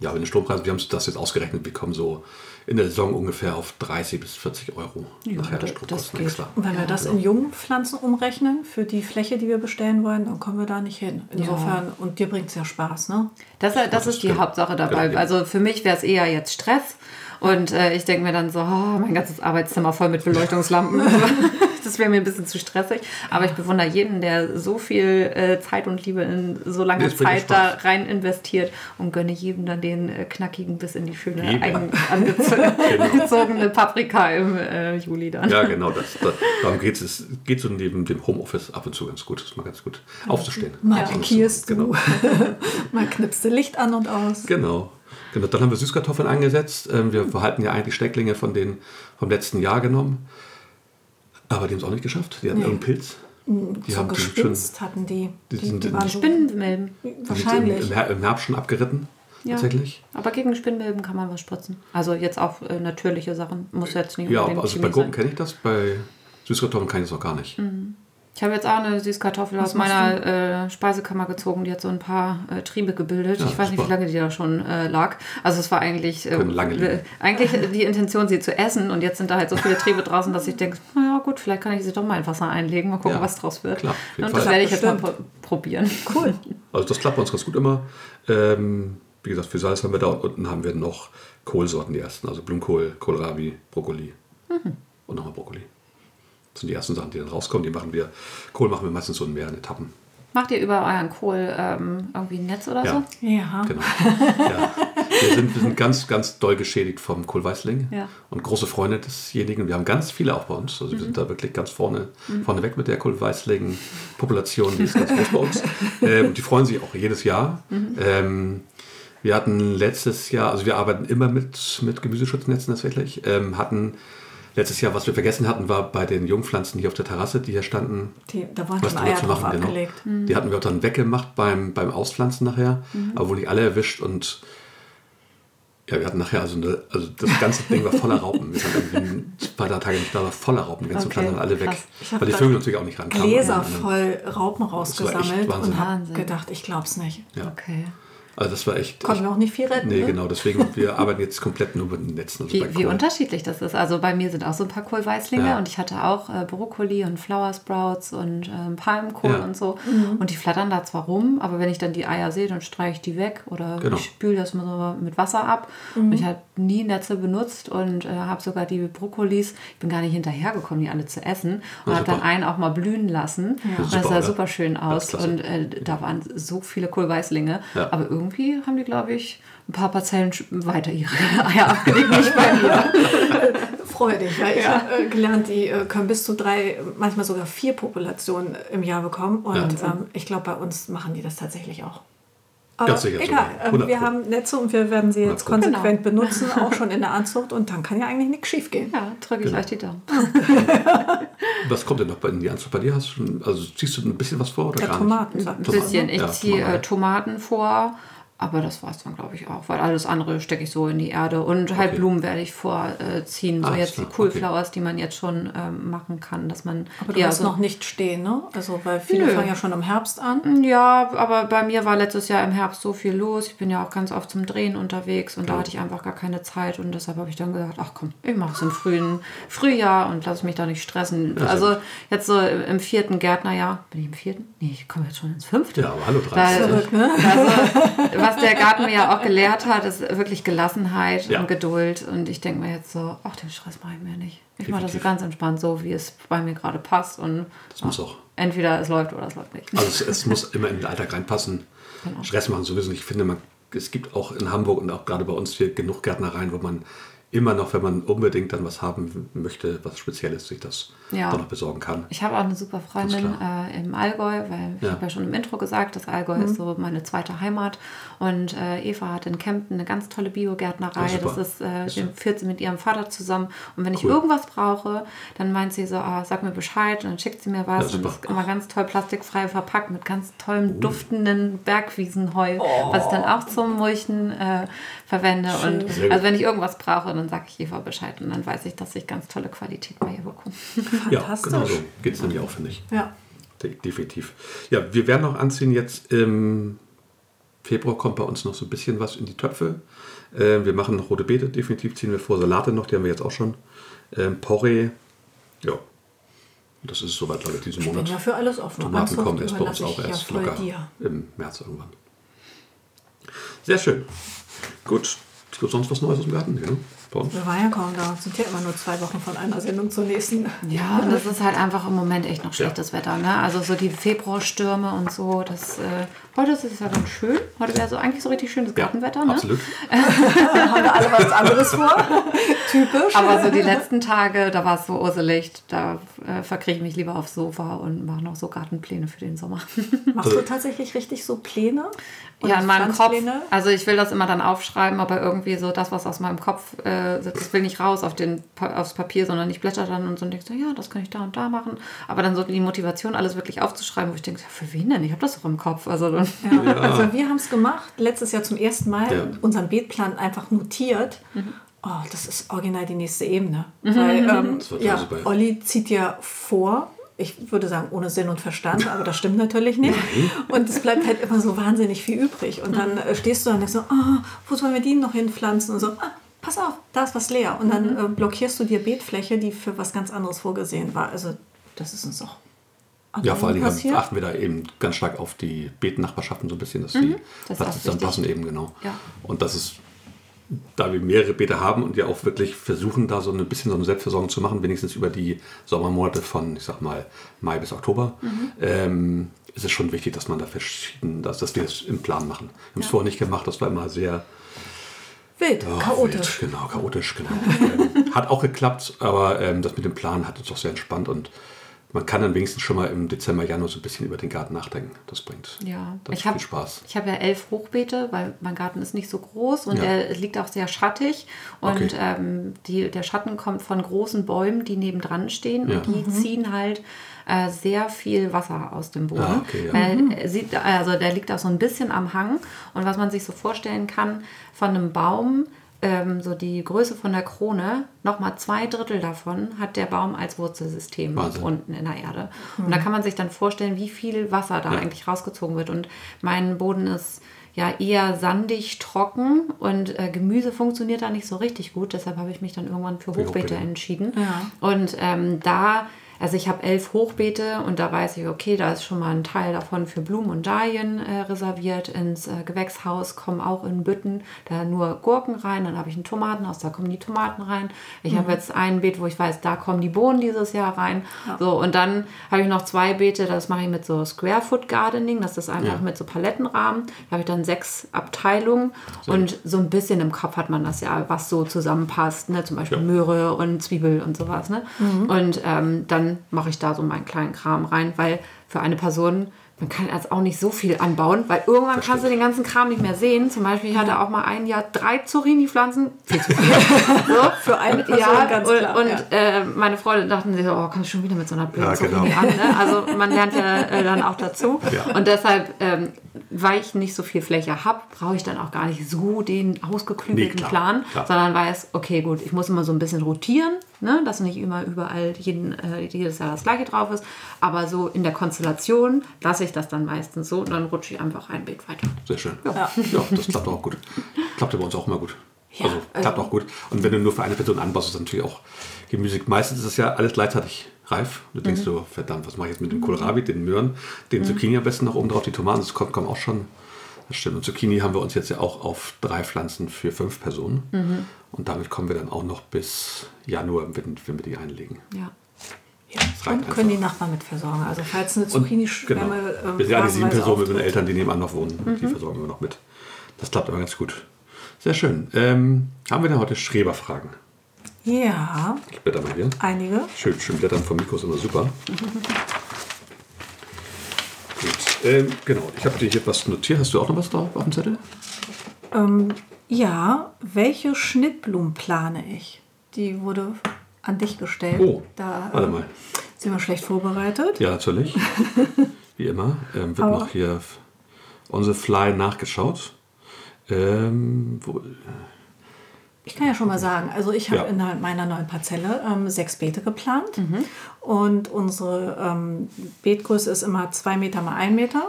ja, mit den Strompreisen, wir haben das jetzt ausgerechnet, wir kommen so in der Saison ungefähr auf 30 bis 40 Euro nachher das- Stromkosten das geht. extra. Und wenn wir das in jungen Pflanzen umrechnen, für die Fläche, die wir bestellen wollen, dann kommen wir da nicht hin. Insofern, und dir bringt es ja Spaß, ne? Das, das ist die Genau. Hauptsache dabei. Genau. Also für mich wäre es eher jetzt Stress. Und äh, ich denke mir dann so, oh, mein ganzes Arbeitszimmer voll mit Beleuchtungslampen. [LAUGHS] das wäre mir ein bisschen zu stressig. Aber ich bewundere jeden, der so viel äh, Zeit und Liebe in so langer Nee, Zeit ja da rein investiert und gönne jedem dann den äh, knackigen bis in die schöne eigen [LAUGHS] angezogene Paprika im äh, Juli dann. Ja, genau, das, das, darum geht es. Geht so neben dem Homeoffice ab und zu ganz gut. Das ist mal ganz gut aufzustehen. Mal und zu. piekierst du, Genau. [LAUGHS] mal knippst du Licht an und aus. Genau. genau. Dann haben wir Süßkartoffeln angesetzt. Ähm, Wir behalten ja eigentlich Stecklinge von den, vom letzten Jahr genommen. Aber die haben es auch nicht geschafft. Die hatten Nee. irgendeinen Pilz. Die so haben die schon, gespitzt hatten die. die Die, sind die waren Spinnenmilben. die sind wahrscheinlich. im, im Herbst schon abgeritten. Ja. Tatsächlich. Aber gegen Spinnenmilben kann man was spritzen. Also jetzt auch äh, natürliche Sachen. Muss jetzt nicht Ja, also Chemie bei Gurken kenne ich das. Bei Süßkartoffeln kann ich das auch gar nicht. Ich habe jetzt auch eine Süßkartoffel aus meiner äh, Speisekammer gezogen. Die hat so ein paar äh, Triebe gebildet. Ja, ich weiß nicht, wie lange die da schon äh, lag. Also es war eigentlich, äh, äh, eigentlich [LAUGHS] die Intention, sie zu essen. Und jetzt sind da halt so viele Triebe draußen, dass ich denke, naja gut, vielleicht kann ich sie doch mal in Wasser einlegen. Mal gucken, Ja, was draus wird. klar, und das Fall. werde ich jetzt mal pro probieren. Cool. [LAUGHS] Also das klappt bei uns ganz gut immer. Ähm, wie gesagt, für Salz haben wir da und unten haben wir noch Kohlsorten, die ersten. Also Blumenkohl, Kohlrabi, Brokkoli und nochmal Brokkoli. Das sind die ersten Sachen, die dann rauskommen. Die machen wir, Kohl machen wir meistens so in mehreren Etappen. Macht ihr über euren Kohl ähm, irgendwie ein Netz oder Ja. so? Ja. Genau. ja. wir, sind, wir sind ganz, ganz doll geschädigt vom Kohlweißling Ja. und große Freunde desjenigen. Wir haben ganz viele auch bei uns. Also wir sind da wirklich ganz vorne, vorne weg mit der Kohlweißling-Population. Die ist ganz groß bei uns. [LAUGHS] Ähm, und die freuen sich auch jedes Jahr. Ähm, wir hatten letztes Jahr, also wir arbeiten immer mit, mit Gemüseschutznetzen tatsächlich, ähm, hatten letztes Jahr, was wir vergessen hatten, war bei den Jungpflanzen hier auf der Terrasse, die hier standen, Die, da waren was schon Eier zu drauf machen, genau. abgelegt. Die hatten wir auch dann weggemacht beim, beim Auspflanzen nachher, aber wohl nicht alle erwischt und ja, wir hatten nachher also, eine, also das ganze Ding war voller Raupen. Wir sind irgendwie zwei drei Tage nicht da, war voller Raupen. Die ganzen Okay, Pflanzen waren alle weg. Weil die Vögel natürlich auch nicht rankamen. Gläser Ja, voll Raupen rausgesammelt und habe gedacht, ich glaub's nicht. Ja. Okay. Also das war echt. Konnten wir auch nicht viel retten. Nee, ne? genau. Deswegen, [LAUGHS] wir arbeiten jetzt komplett nur mit den Netzen. Also Wie, wie unterschiedlich das ist. Also bei mir sind auch so ein paar Kohlweißlinge Ja. und ich hatte auch äh, Brokkoli und Flower Sprouts und ähm, Palmkohl Ja. und so. Mhm. Und die flattern da zwar rum, aber wenn ich dann die Eier sehe, dann streiche ich die weg oder Genau. ich spüle das mal so mit Wasser ab. Mhm. Und ich habe nie Netze benutzt und äh, habe sogar die Brokkolis, ich bin gar nicht hinterhergekommen, die alle zu essen. Und Ja, habe dann einen auch mal blühen lassen. Und Super, das sah oder? super schön Ja, aus. und äh, da waren so viele Kohlweißlinge. Ja. Aber irgendwie haben die, glaube ich, ein paar Parzellen weiter ihre [LAUGHS] Eier abgelegt, nicht bei mir. [LAUGHS] Freudig, weil ich habe äh, gelernt, die äh, können bis zu drei, manchmal sogar vier Populationen im Jahr bekommen. Und ähm, ich glaube, bei uns machen die das tatsächlich auch. Aber Ja, sicher, egal, sogar. ähm, 100 wir haben Netze und wir werden sie jetzt 100 Pro. konsequent benutzen, [LAUGHS] auch schon in der Anzucht. Und dann kann ja eigentlich nichts schief gehen. Ja, drücke ich Genau. euch die Daumen. Was kommt denn noch bei in die Anzucht? Bei dir hast du schon, also ziehst du ein bisschen was vor oder Ja, gar Tomaten, Ein bisschen. Ich Ja, ziehe Tomaten. äh, Tomaten vor, aber das war es dann, glaube ich, auch. Weil alles andere stecke ich so in die Erde. Und halt Okay. Blumen werde ich vorziehen. So Ah, jetzt klar, die Coolflowers, die man jetzt schon ähm, machen kann, dass man Aber du eher hast so- noch nicht stehen, ne? Also, weil viele Nö. fangen ja schon im Herbst an. Ja, aber bei mir war letztes Jahr im Herbst so viel los. Ich bin ja auch ganz oft zum Drehen unterwegs und da hatte ich einfach gar keine Zeit und deshalb habe ich dann gesagt, ach komm, ich mache es im frühen Frühjahr und lasse mich da nicht stressen. also jetzt so im im vierten Gärtnerjahr, bin ich im vierten? Nee, ich komme jetzt schon ins fünfte. Ja, aber hallo, Da, 30. also, [LAUGHS] was der Garten mir ja auch gelehrt hat, ist wirklich Gelassenheit Ja. und Geduld. Und ich denke mir jetzt so, ach, den Stress mache ich mir nicht. Ich mache das so ganz entspannt, so wie es bei mir gerade passt. Und Das muss auch. entweder es läuft oder es läuft nicht. Also es, es muss immer in den Alltag reinpassen. Genau. Stress machen sowieso nicht. Ich finde, man, es gibt auch in Hamburg und auch gerade bei uns hier genug Gärtnereien, wo man immer noch, wenn man unbedingt dann was haben möchte, was Spezielles, sich das Ja. dann noch besorgen kann. Ich habe auch eine super Freundin äh, im Allgäu, weil ich Ja. habe ja schon im Intro gesagt, das Allgäu ist so meine zweite Heimat. Und äh, Eva hat in Kempten eine ganz tolle Biogärtnerei. Ja, super. das ist, äh, Ist führt sie mit ihrem Vater zusammen. Und wenn ich Cool. irgendwas brauche, dann meint sie so, ah, sag mir Bescheid. Und dann schickt sie mir Ja, was. und super. das ist immer ganz toll plastikfrei verpackt mit ganz tollem duftenden Bergwiesenheu, was ich dann auch zum Mulchen verwende. Und Sehr gut. also wenn ich irgendwas brauche, dann sage ich Eva Bescheid. Und dann weiß ich, dass ich ganz tolle Qualität bei ihr bekomme. [LAUGHS] Ja, Fantastisch. genau so geht es nämlich auch, finde ich. Ja. De definitiv. Ja, wir werden noch anziehen jetzt im Februar kommt bei uns noch so ein bisschen was in die Töpfe. Äh, wir machen noch rote Beete, definitiv ziehen wir vor. Salate noch, die haben wir jetzt auch schon. Ähm, Porree, ja. Das ist soweit, glaube ich, diesen Ich bin Monat. ja für alles offen. Tomaten kommen erst bei uns auch erst ja locker dir. im März irgendwann. Sehr schön. Gut. Gibt es sonst was Neues aus dem Garten? Ja, uns? Wir waren ja kaum da. Sind ja immer nur zwei Wochen von einer Sendung zur nächsten. Ja, und das ist halt einfach im Moment echt noch schlechtes Wetter. Ne? Also so die Februarstürme und so. Das, äh, heute ist es ja ganz schön. Heute wäre so eigentlich so richtig schönes Ja, Gartenwetter. Ne? absolut. [LAUGHS] haben wir alle was anderes vor. [LAUGHS] Typisch. Aber so die letzten Tage, da war es so urselig. Da äh, verkriege ich mich lieber aufs Sofa und mache noch so Gartenpläne für den Sommer. [LAUGHS] Machst du tatsächlich richtig so Pläne? ja, in meinem Kopf. Also ich will das immer dann aufschreiben, aber irgendwie so das, was aus meinem Kopf äh, sitzt, das will nicht raus auf den, aufs Papier, sondern ich blätter dann und so und denke so, ja, das kann ich da und da machen. Aber dann so die Motivation, alles wirklich aufzuschreiben, wo ich denke, ja, für wen denn? Ich habe das doch im Kopf. Also dann, Ja, [LAUGHS] also wir haben es gemacht, letztes Jahr zum ersten Mal Ja. unseren Beetplan einfach notiert. Mhm. Oh, das ist original die nächste Ebene. Weil ähm, Das wird ja, super. Olli zieht ja vor ich würde sagen, ohne Sinn und Verstand, aber das stimmt natürlich nicht. Und es bleibt halt immer so wahnsinnig viel übrig. Und dann äh, stehst du da und denkst so, oh, wo sollen wir die noch hinpflanzen? Und so, ah, pass auf, da ist was leer. Und dann äh, blockierst du dir Beetfläche, die für was ganz anderes vorgesehen war. Also das ist uns auch Ja, vor allen Dingen passiert. achten wir da eben ganz stark auf die Beetnachbarschaften so ein bisschen, dass die Mhm. Das ist dass auch die dann wichtig. passen eben genau. Ja. Und das ist, da wir mehrere Beete haben und ja auch wirklich versuchen, da so ein bisschen so eine Selbstversorgung zu machen, wenigstens über die Sommermonate von, ich sag mal, Mai bis Oktober, Mhm. ähm, ist es schon wichtig, dass man da verschieden, dass, dass wir es im Plan machen. Wir haben es vorher nicht gemacht, das war immer sehr Wild, Oh, chaotisch. Wild, genau, chaotisch, genau. [LAUGHS] hat auch geklappt, aber ähm, das mit dem Plan hat uns auch sehr entspannt und man kann dann wenigstens schon mal im Dezember, Januar so ein bisschen über den Garten nachdenken. Das bringt Ja, das ich viel habe Spaß. ich hab ja elf Hochbeete, weil mein Garten ist nicht so groß und Ja. er liegt auch sehr schattig. Und Okay. ähm, die, der Schatten kommt von großen Bäumen, die nebendran stehen Ja. und die ziehen halt äh, sehr viel Wasser aus dem Boden. Ah, okay, ja. Weil er sieht, also der liegt auch so ein bisschen am Hang. Und was man sich so vorstellen kann, von einem Baum, ähm, so die Größe von der Krone, nochmal zwei Drittel davon hat der Baum als Wurzelsystem Wahnsinn. unten in der Erde. Und da kann man sich dann vorstellen, wie viel Wasser da Ja. eigentlich rausgezogen wird. Und mein Boden ist ja eher sandig, trocken und äh, Gemüse funktioniert da nicht so richtig gut. Deshalb habe ich mich dann irgendwann für Hochbeete. entschieden. Ja. Und ähm, da, also ich habe elf Hochbeete und da weiß ich, okay, da ist schon mal ein Teil davon für Blumen und Dahlien äh, reserviert. Ins äh, Gewächshaus kommen auch in Bütten da nur Gurken rein. Dann habe ich ein Tomatenhaus, da kommen die Tomaten rein. Ich habe jetzt ein Beet, wo ich weiß, da kommen die Bohnen dieses Jahr rein. So, und dann habe ich noch zwei Beete, das mache ich mit so Square Foot Gardening. Das ist einfach Ja. mit so Palettenrahmen. Da habe ich dann sechs Abteilungen und so ein bisschen im Kopf hat man das ja, was so zusammenpasst. Ne? Zum Beispiel Ja. Möhre und Zwiebel und sowas. Ne? Und ähm, dann mache ich da so meinen kleinen Kram rein, weil für eine Person, man kann jetzt auch nicht so viel anbauen, weil irgendwann kannst du den ganzen Kram nicht mehr sehen. Zum Beispiel, ich hatte auch mal ein Jahr drei Zucchini-Pflanzen. Viel zu [LAUGHS] viel. so, Für eine Person ja, ganz und, klar. und ja. äh, meine Freunde dachten sich so, oh, kommst du schon wieder mit so einer blöden Ja, Zucchini genau. an. Ne? Also man lernt ja äh, dann auch dazu. Ja. Und deshalb, ähm, weil ich nicht so viel Fläche habe, brauche ich dann auch gar nicht so den ausgeklügelten Nee, klar, Plan, klar. sondern weiß, okay, gut, ich muss immer so ein bisschen rotieren, ne? dass nicht immer überall jeden, äh, jedes Jahr das gleiche drauf ist. Aber so in der Konstellation lasse ich das dann meistens so und dann rutsche ich einfach ein Beet weiter. Sehr schön. Ja. das klappt auch gut. Klappt ja bei uns auch immer gut. Ja, also klappt auch gut. Und wenn du nur für eine Person anbaust, ist das natürlich auch Gemüse. Meistens ist es ja alles gleichzeitig reif. Du Mhm. denkst so, verdammt, was mache ich jetzt mit dem Kohlrabi, den Möhren, den Zucchini am besten noch oben drauf, die Tomaten, das kommt, kommt auch schon. Das stimmt. Und Zucchini haben wir uns jetzt ja auch auf drei Pflanzen für fünf Personen. Mhm. Und damit kommen wir dann auch noch bis Januar, wenn, wenn wir die einlegen. Ja. Ja. Und können die. Nachbarn mit versorgen. Also falls eine Und, Zucchini-Schwemme genau. ähm, Wir sind ja die sieben Personen mit den. Eltern, die nebenan noch wohnen. Mhm. Die versorgen wir noch mit. Das klappt aber ganz gut. Sehr schön. Ähm, haben wir denn heute Schreberfragen? Ja, Ich blätter mal hier. einige. Schön, schön blättern vom Mikro ist immer super. [LAUGHS] Gut, ähm, genau. Ich habe dir hier was notiert. Hast du auch noch was drauf auf dem Zettel? Ähm, ja, welche Schnittblumen plane ich? Die wurde an dich gestellt. Oh, da warte ähm, mal. sind wir schlecht vorbereitet. Ja, natürlich. [LAUGHS] Wie immer. Ähm, wird Aber- noch hier on the fly nachgeschaut. Ähm, wo, Ich kann ja schon mal sagen, also ich habe Ja. in meiner neuen Parzelle ähm, sechs Beete geplant. Mhm. Und unsere ähm, Beetgröße ist immer zwei Meter mal ein Meter.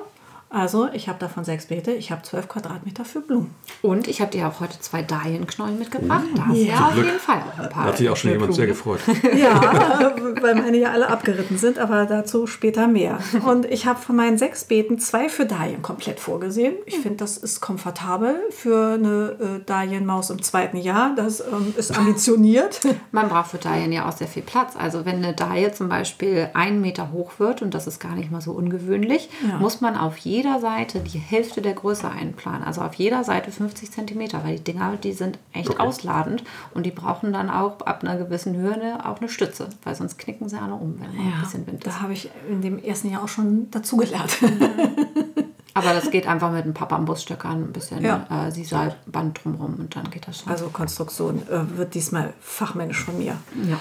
Also ich habe davon sechs Beete. Ich habe zwölf Quadratmeter für Blumen. Und ich habe dir auch heute zwei Dahlienknollen mitgebracht. Da hast Ja. auf jeden Fall auch ein da paar. hat sich auch schon jemand sehr Blumen. gefreut. [LAUGHS] Ja, weil meine ja alle abgeritten sind, aber dazu später mehr. Und ich habe von meinen sechs Beeten zwei für Dahlien komplett vorgesehen. Ich finde, das ist komfortabel für eine äh, Dahlienmaus im zweiten Jahr. Das ähm, ist ambitioniert. [LAUGHS] Man braucht für Dahlien ja auch sehr viel Platz. Also wenn eine Dahlie zum Beispiel einen Meter hoch wird, und das ist gar nicht mal so ungewöhnlich, Ja. muss man auf jeder Seite die Hälfte der Größe einplanen. Also auf jeder Seite 50 Zentimeter, weil die Dinger, die sind echt Okay. ausladend und die brauchen dann auch ab einer gewissen Höhe eine, auch eine Stütze, weil sonst knicken sie alle um, wenn mal ein bisschen Wind ist. da habe ich in dem ersten Jahr auch schon dazugelernt. [LAUGHS] Aber das geht einfach mit ein paar Bambusstöckern, ein bisschen Ja. äh, Sisalband drumherum und dann geht das schon. Also Konstruktion äh, wird diesmal fachmännisch von mir ja.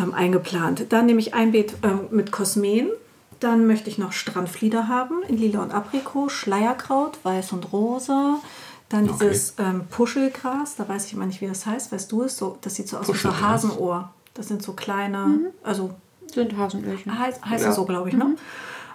ähm, eingeplant. Dann nehme ich ein Beet ähm, mit Kosmen. Dann möchte ich noch Strandflieder haben in Lila und Aprikot, Schleierkraut, Weiß und Rosa. Dann Okay. dieses ähm, Puschelgras, da weiß ich immer nicht, wie das heißt. Weißt du es? So, das sieht so aus wie so? Hasenohr. Das sind so kleine, also Sind Hasenöhrchen. Heißt, heißt Ja. es so, glaube ich, ne?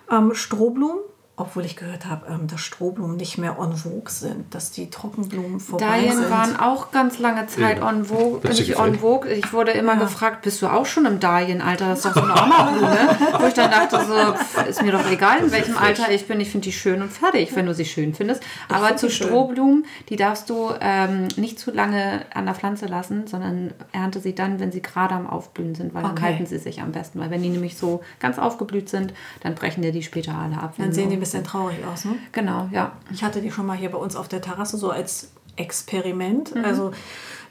Ähm, Strohblumen, obwohl ich gehört habe, ähm, dass Strohblumen nicht mehr en vogue sind, dass die Trockenblumen vorbei Dayen sind. waren auch ganz lange Zeit Ja. on vogue. Nicht gefällt? vogue. Ich wurde immer Ja. gefragt, bist du auch schon im Dayen-Alter? Das ist doch so eine [LAUGHS] Oma-Blume. Wo ich dann dachte, so, pff, ist mir doch egal, in welchem. Alter ich bin. Ich finde die schön und fertig, wenn du sie schön findest. Aber find zu. Strohblumen, die darfst du ähm, nicht zu lange an der Pflanze lassen, sondern ernte sie dann, wenn sie gerade am Aufblühen sind, weil dann Okay. halten sie sich am besten. Weil wenn die nämlich so ganz aufgeblüht sind, dann brechen dir die später alle ab. Dann sehen die ein bisschen traurig aus, ne? Genau, ja. Ich hatte die schon mal hier bei uns auf der Terrasse so als Experiment. Mhm. Also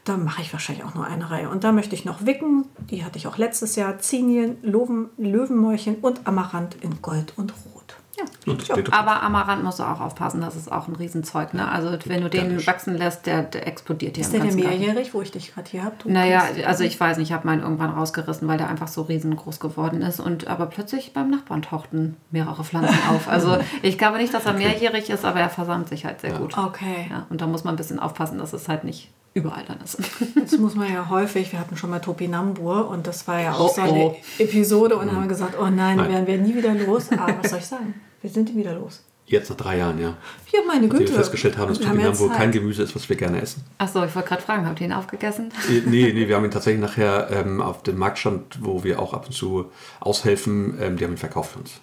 da mache ich wahrscheinlich auch nur eine Reihe. Und da möchte ich noch Wicken, die hatte ich auch letztes Jahr, Zinien, Löwen, Löwenmäulchen und Amaranth in Gold und Rot. Ja. Doch- Aber Amaranth musst du auch aufpassen, das ist auch ein Riesenzeug. Ne? Also wenn du den wachsen lässt, der, der explodiert dir Ist der denn mehrjährig, wo ich dich gerade hier habe? Naja, also ich weiß nicht, ich habe meinen irgendwann rausgerissen, weil der einfach so riesengroß geworden ist. Und aber plötzlich beim Nachbarn tauchten mehrere Pflanzen auf. Also [LAUGHS] ich glaube nicht, dass er mehrjährig ist, aber er versammelt sich halt sehr gut. Okay. Ja, und da muss man ein bisschen aufpassen, dass es halt nicht überall dann ist. [LAUGHS] Das muss man ja häufig, wir hatten schon mal Topinambur und das war ja auch Oh, so eine oh. Episode und haben gesagt, oh nein, Nein. werden wir nie wieder los. Aber was soll ich sagen? Wir sind wieder los. Jetzt nach drei Jahren, ja. Ja, meine Güte. wir festgestellt haben, dass Wir haben ja Topinambur Zeit. kein Gemüse ist, was wir gerne essen. Achso, ich wollte gerade fragen, habt ihr ihn aufgegessen? Äh, Nee, nee, wir haben ihn tatsächlich nachher ähm, auf dem Marktstand, wo wir auch ab und zu aushelfen, ähm, die haben ihn verkauft für uns.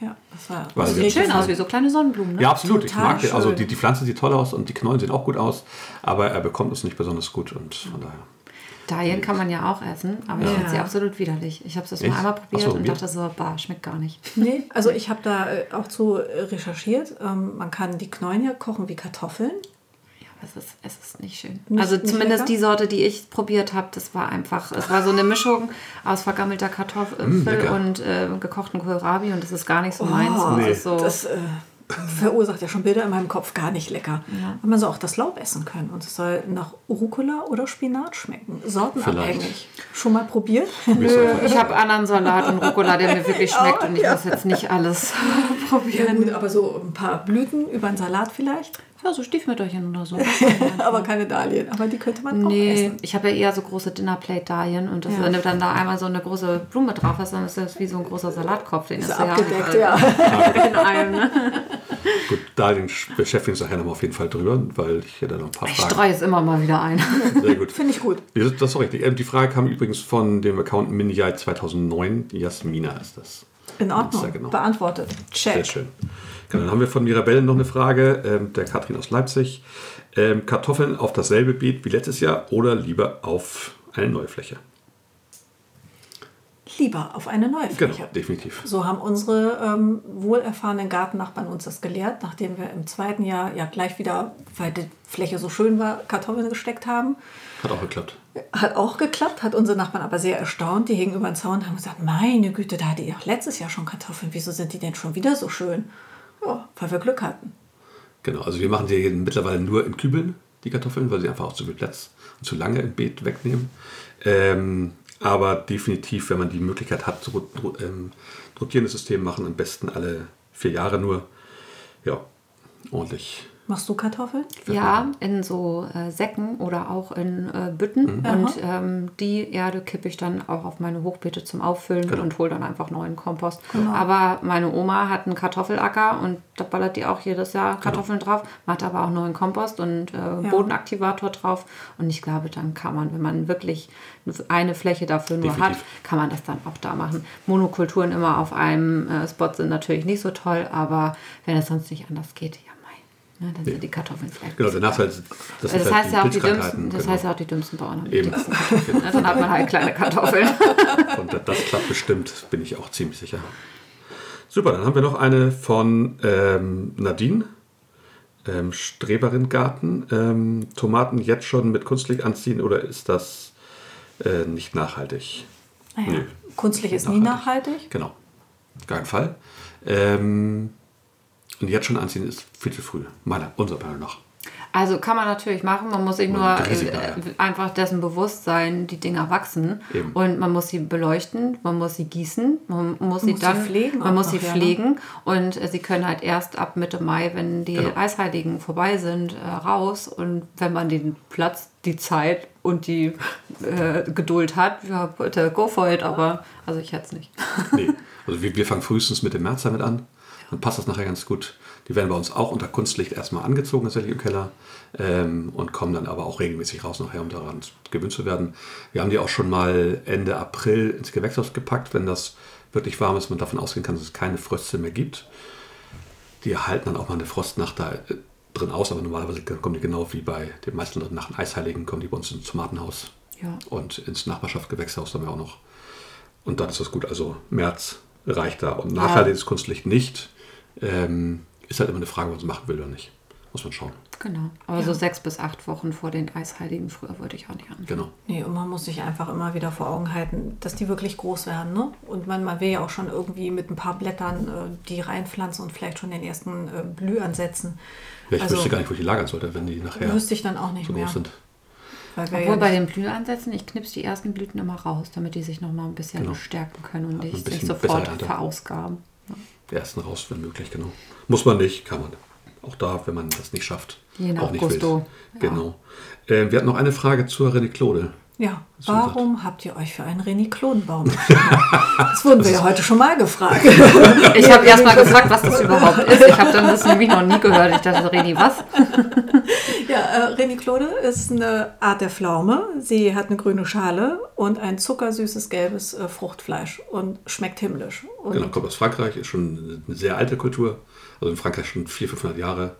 Ja, das war Weil das richtig Schön aus, wie so kleine Sonnenblumen. Ne? Ja, absolut. Ich Total mag den. Also die, die Pflanze sieht toll aus und die Knollen sehen auch gut aus, aber er bekommt es nicht besonders gut und von daher. Dayen kann man ja auch essen, aber ich Ja. finde sie absolut widerlich. Ich habe es das mal einmal probiert so, und probiert? dachte so, bah, schmeckt gar nicht. Nee, also ich habe da äh, auch zu äh, recherchiert. Ähm, man kann die Knollen ja kochen wie Kartoffeln. Ja, aber es ist, es ist nicht schön. Nicht- also nicht zumindest lecker? die Sorte, die ich probiert habe, das war einfach, es war so eine Mischung aus vergammelter Kartoffel Mm, und äh, gekochten Kohlrabi und das ist gar nicht so meins. Oh, Und nee. das ist so, Das äh, verursacht ja schon Bilder in meinem Kopf. Gar nicht lecker. Und man soll auch das Laub essen können. Und es soll nach Rucola oder Spinat schmecken. Sortenabhängig. Schon mal probiert? Nö, ich habe anderen Salat und Rucola, der mir wirklich [LAUGHS] schmeckt und ich muss jetzt nicht alles [LAUGHS] Ja, probieren. gut, aber so ein paar Blüten über einen Salat vielleicht. Ja, so Stiefmütterchen oder so. [LAUGHS] aber keine Dahlien. Aber die könnte man auch Nee, essen. ich habe ja eher so große Dinnerplate-Dahlien und das, Ja. wenn du dann da einmal so eine große Blume drauf hast, dann ist das wie so ein großer Salatkopf. Den Ist abgedeckt, ja. ja. [LAUGHS] In einem, ne? Gut, da den beschäftigen wir uns nachher nochmal auf jeden Fall drüber, weil ich hätte noch ein paar Ich Fragen. streue es immer mal wieder ein. [LAUGHS] Sehr gut. Finde ich gut. Das ist doch richtig. Ähm, Die Frage kam übrigens von dem Account Minijai 2009. Jasmina ist das. In Ordnung. Ja, genau. Beantwortet. Check. Sehr schön. Genau, dann haben wir von Mirabelle noch eine Frage, ähm, der Katrin aus Leipzig. Ähm, Kartoffeln auf dasselbe Beet wie letztes Jahr oder lieber auf eine neue Fläche? Lieber auf eine neue Genau, Fläche. definitiv. So haben unsere ähm, wohlerfahrenen Gartennachbarn uns das gelehrt, nachdem wir im zweiten Jahr ja gleich wieder, weil die Fläche so schön war, Kartoffeln gesteckt haben. Hat auch geklappt. Hat auch geklappt, hat unsere Nachbarn aber sehr erstaunt. Die hingen über den Zaun und haben gesagt, meine Güte, da hatte ihr auch letztes Jahr schon Kartoffeln. Wieso sind die denn schon wieder so schön? Ja, weil wir Glück hatten. Genau, also wir machen hier mittlerweile nur in Kübeln, die Kartoffeln, weil sie einfach auch zu viel Platz und zu lange im Beet wegnehmen. Ähm, aber definitiv, wenn man die Möglichkeit hat, ro- ähm, rotierendes System machen, am besten alle vier Jahre nur. Ja, ordentlich. Machst du Kartoffeln? Ja, in so äh, Säcken oder auch in äh, Bütten. Mhm. Und ähm, die Erde kippe ich dann auch auf meine Hochbeete zum Auffüllen Genau. und hole dann einfach neuen Kompost. Aber meine Oma hat einen Kartoffelacker und da ballert die auch jedes Jahr Genau. Kartoffeln drauf, macht aber auch neuen Kompost und äh, Bodenaktivator drauf. Und ich glaube, dann kann man, wenn man wirklich eine Fläche dafür nur Definitiv. hat, kann man das dann auch da machen. Monokulturen immer auf einem äh, Spot sind natürlich nicht so toll, aber wenn es sonst nicht anders geht, ja. Ne, dann sind die Kartoffeln vielleicht. Genau, der Nachteil ist, das, das sind heißt halt ja auch die dümmsten, das genau. heißt ja auch die dümmsten Bauern haben die Eben. [LAUGHS] Kartoffeln. Ne? Dann hat man halt kleine Kartoffeln. [LAUGHS] Und das klappt bestimmt, bin ich auch ziemlich sicher. Super, dann haben wir noch eine von ähm, Nadine, ähm, Streberin Garten. Ähm, Tomaten jetzt schon mit Kunstlicht anziehen oder ist das äh, nicht nachhaltig? Naja, Nö. Kunstlich ist nie nachhaltig. Genau, kein Fall. Ähm, und jetzt schon anziehen ist viel zu früh, meiner, unserer Meinung nach. Also kann man natürlich machen, man muss sich nur Man äh, ja. einfach dessen bewusst sein, die Dinger wachsen Eben. und man muss sie beleuchten, man muss sie gießen, man muss sie muss sie dann pflegen man muss sie ja, ne? pflegen und äh, sie können halt erst ab Mitte Mai, wenn die Genau. Eisheiligen vorbei sind, äh, raus und wenn man den Platz, die Zeit und die äh, Geduld hat, ja bitte go for it, aber also ich hätte es nicht. Nee. Also wir, wir fangen frühestens mit dem März damit an. Dann passt das nachher ganz gut. Die werden bei uns auch unter Kunstlicht erstmal angezogen, tatsächlich im Keller. Ähm, und kommen dann aber auch regelmäßig raus nachher, um daran gewöhnt zu werden. Wir haben die auch schon mal Ende April ins Gewächshaus gepackt, wenn das wirklich warm ist, man davon ausgehen kann, dass es keine Fröste mehr gibt. Die halten dann auch mal eine Frostnacht da äh, drin aus, aber normalerweise kommen die genau wie bei den meisten anderen Nachen Eisheiligen, kommen die bei uns ins Tomatenhaus Ja. und ins Nachbarschaftsgewächshaus haben wir auch noch. Und dann ist das gut. Also März reicht da. Und nachhaltiges Kunstlicht nicht. Ähm, ist halt immer eine Frage, was man machen will oder nicht. Muss man schauen. Genau. Aber so sechs bis acht Wochen vor den Eisheiligen früher würde ich auch nicht anfangen. Genau. Nee, und man muss sich einfach immer wieder vor Augen halten, dass die wirklich groß werden. Ne? Und man, man will ja auch schon irgendwie mit ein paar Blättern äh, die reinpflanzen und vielleicht schon den ersten äh, Blühansätzen. Ja, ich Also- wüsste gar nicht, wo ich die lagern sollte, wenn die nachher Wüsste ich dann auch nicht so mehr. groß sind. Obwohl ja bei den Blühansätzen, ich knipse die ersten Blüten immer raus, damit die sich noch mal ein bisschen Genau. stärken können und nicht sofort verausgaben. Die ersten raus, wenn möglich, genau. Muss man nicht, kann man. Auch da, wenn man das nicht schafft. Je nach auch nicht Gusto. will. Genau. Ähm, wir hatten noch eine Frage zur René Claude. Ja, So warum habt ihr euch für einen Reniklonenbaum entschieden? Das wurden wir ja heute schon mal gefragt. Ich habe erst mal gefragt, was das überhaupt ist. Ich habe dann das nämlich noch nie gehört. Ich dachte, Reni, was? Ja, äh, Reniklode ist eine Art der Pflaume. Sie hat eine grüne Schale und ein zuckersüßes gelbes äh, Fruchtfleisch und schmeckt himmlisch. Und Genau, kommt aus Frankreich, ist schon eine sehr alte Kultur. Also in Frankreich schon 400, 500 Jahre.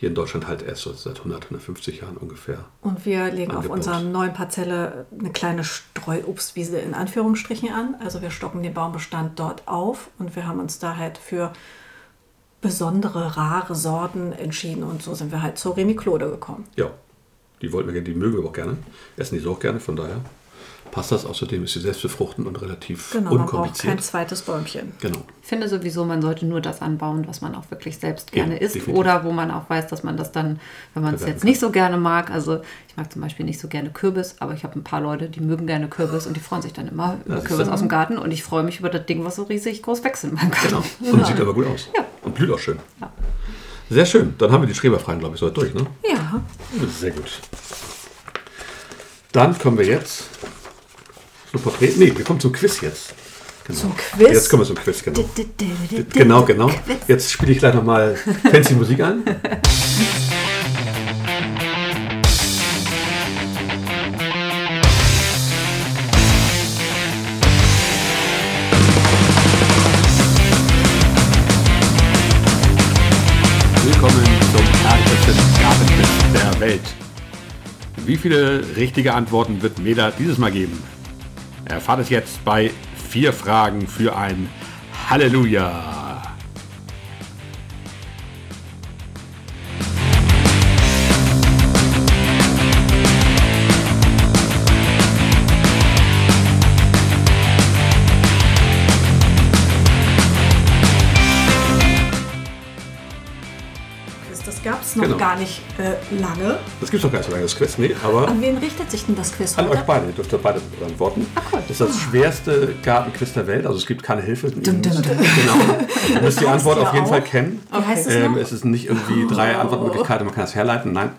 Hier in Deutschland halt erst so seit 100, 150 Jahren ungefähr. Und wir legen auf Angebaut. unserer neuen Parzelle eine kleine Streuobstwiese in Anführungsstrichen an. Also wir stocken den Baumbestand dort auf und wir haben uns da halt für besondere, rare Sorten entschieden und so sind wir halt zur Reniklode gekommen. Ja, die wollten wir gerne, die mögen wir auch gerne. Essen die so auch gerne, von daher passt das. Außerdem ist sie selbstbefruchtend und relativ Genau, man braucht unkompliziert. kein zweites Bäumchen. genau. Ich finde sowieso, man sollte nur das anbauen, was man auch wirklich selbst gerne Eben, isst. definitiv. Oder wo man auch weiß, dass man das dann, wenn man es jetzt nicht so gerne mag, also ich mag zum Beispiel nicht so gerne Kürbis, aber ich habe ein paar Leute, die mögen gerne Kürbis und die freuen sich dann immer über Das Kürbis aus dem Garten und ich freue mich über das Ding, was so riesig groß wächst in meinem Garten. Genau. Und sieht aber gut aus. Und blüht auch schön. Sehr schön. Dann haben wir die Schreberfragen, glaube ich, soweit durch, ne? Ja, Sehr gut. Dann kommen wir jetzt zum Porträt. Nee, wir kommen zum Quiz jetzt. Genau. Zum Quiz? Jetzt kommen wir zum Quiz, genau. Genau, genau. Jetzt spiele ich gleich nochmal fancy Musik an. Willkommen zum ärgsten Gartenquiz der Welt. Wie viele richtige Antworten wird Mela dieses Mal geben? Erfahrt es jetzt bei vier Fragen für ein Halleluja. Noch Genau. gar nicht äh, lange. Das gibt es doch gar nicht so lange, das Quiz. Nee, aber An wen richtet sich denn das Quiz an euch heute? beide. Ihr dürft ja beide antworten. Das ist das schwerste Gartenquiz der Welt. Also es gibt keine Hilfe. Dum, dum, dum. Genau. Ihr müsst die Antwort ihr auf jeden auch? Fall kennen. Wie heißt es Ähm, noch? es ist nicht irgendwie drei Antwortmöglichkeiten, man kann das herleiten. Nein,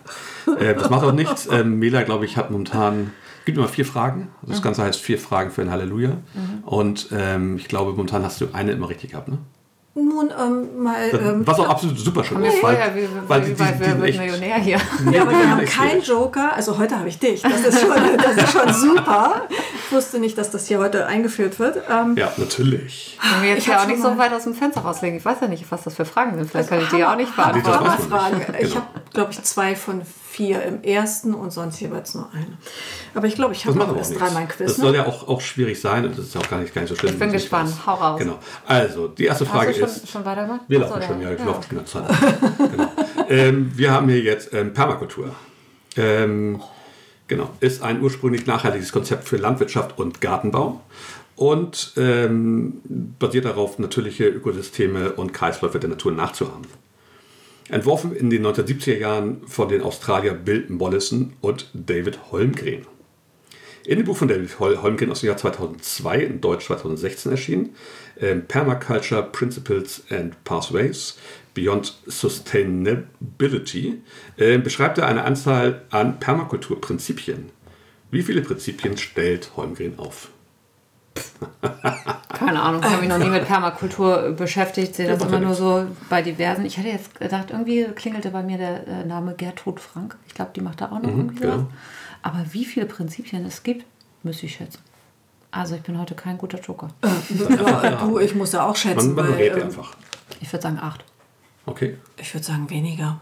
äh, das macht auch nichts. Ähm, Mela, glaube ich, hat momentan, gibt immer vier Fragen. Also das Ganze heißt vier Fragen für ein Halleluja. Und ähm, ich glaube, momentan hast du eine immer richtig gehabt. Ne? Nun, ähm, mal. Ähm, Was auch absolut super schön ist. vorher, wie, weil wie, die, die, die wird echt, Millionär hier? [LAUGHS] ja, aber wir haben keinen. Joker. Also heute habe ich dich. Das ist, schon, das ist schon super. Ich wusste nicht, dass das hier heute eingeführt wird. Ähm, Ja, natürlich. Wenn wir jetzt Ich ja auch nicht so weit aus dem Fenster rauslegen. Ich weiß ja nicht, was das für Fragen sind. Vielleicht kann ich die ja auch nicht beantworten. Fragen. Ich Genau. habe, glaube ich, zwei von vier im ersten und sonst jeweils nur eine. Aber ich glaube, ich Das habe noch erst dreimal ein Das Quiz. soll Ne? ja auch, auch schwierig sein und das ist ja auch gar nicht, gar nicht so schlimm. Ich bin gespannt. weiß. Hau raus. Genau. Also, die erste Frage Hast du ist. schon, schon weitergemacht? Wir laufen schon, ja, ich ja. laufe die ganze Zeit. genau. [LAUGHS] ähm, wir haben hier jetzt ähm, Permakultur. Ähm, genau, ist ein ursprünglich nachhaltiges Konzept für Landwirtschaft und Gartenbau und ähm, basiert darauf, natürliche Ökosysteme und Kreisläufe der Natur nachzuahmen. Entworfen in den 1970er Jahren von den Australier Bill Mollison und David Holmgren. In dem Buch von David Hol Holmgren aus dem Jahr 2002, in Deutsch 2016 erschienen, ähm, Permaculture Principles and Pathways Beyond Sustainability, äh, beschreibt er eine Anzahl an Permakulturprinzipien. Wie viele Prinzipien stellt Holmgren auf? [LAUGHS] Keine Ahnung, ich habe mich noch nie mit Permakultur beschäftigt, sehe das immer ja nur so bei diversen. Ich hatte jetzt gedacht, irgendwie klingelte bei mir der äh, Name Gertrud Frank. Ich glaube, die macht da auch noch irgendwie genau. was. Aber wie viele Prinzipien es gibt, müsste ich schätzen. Also ich bin heute kein guter Joker. [LAUGHS] Ja, du, ich muss ja auch Man, schätzen, man weil berät ähm, einfach. Ich würde sagen acht. Okay. ich würde sagen weniger.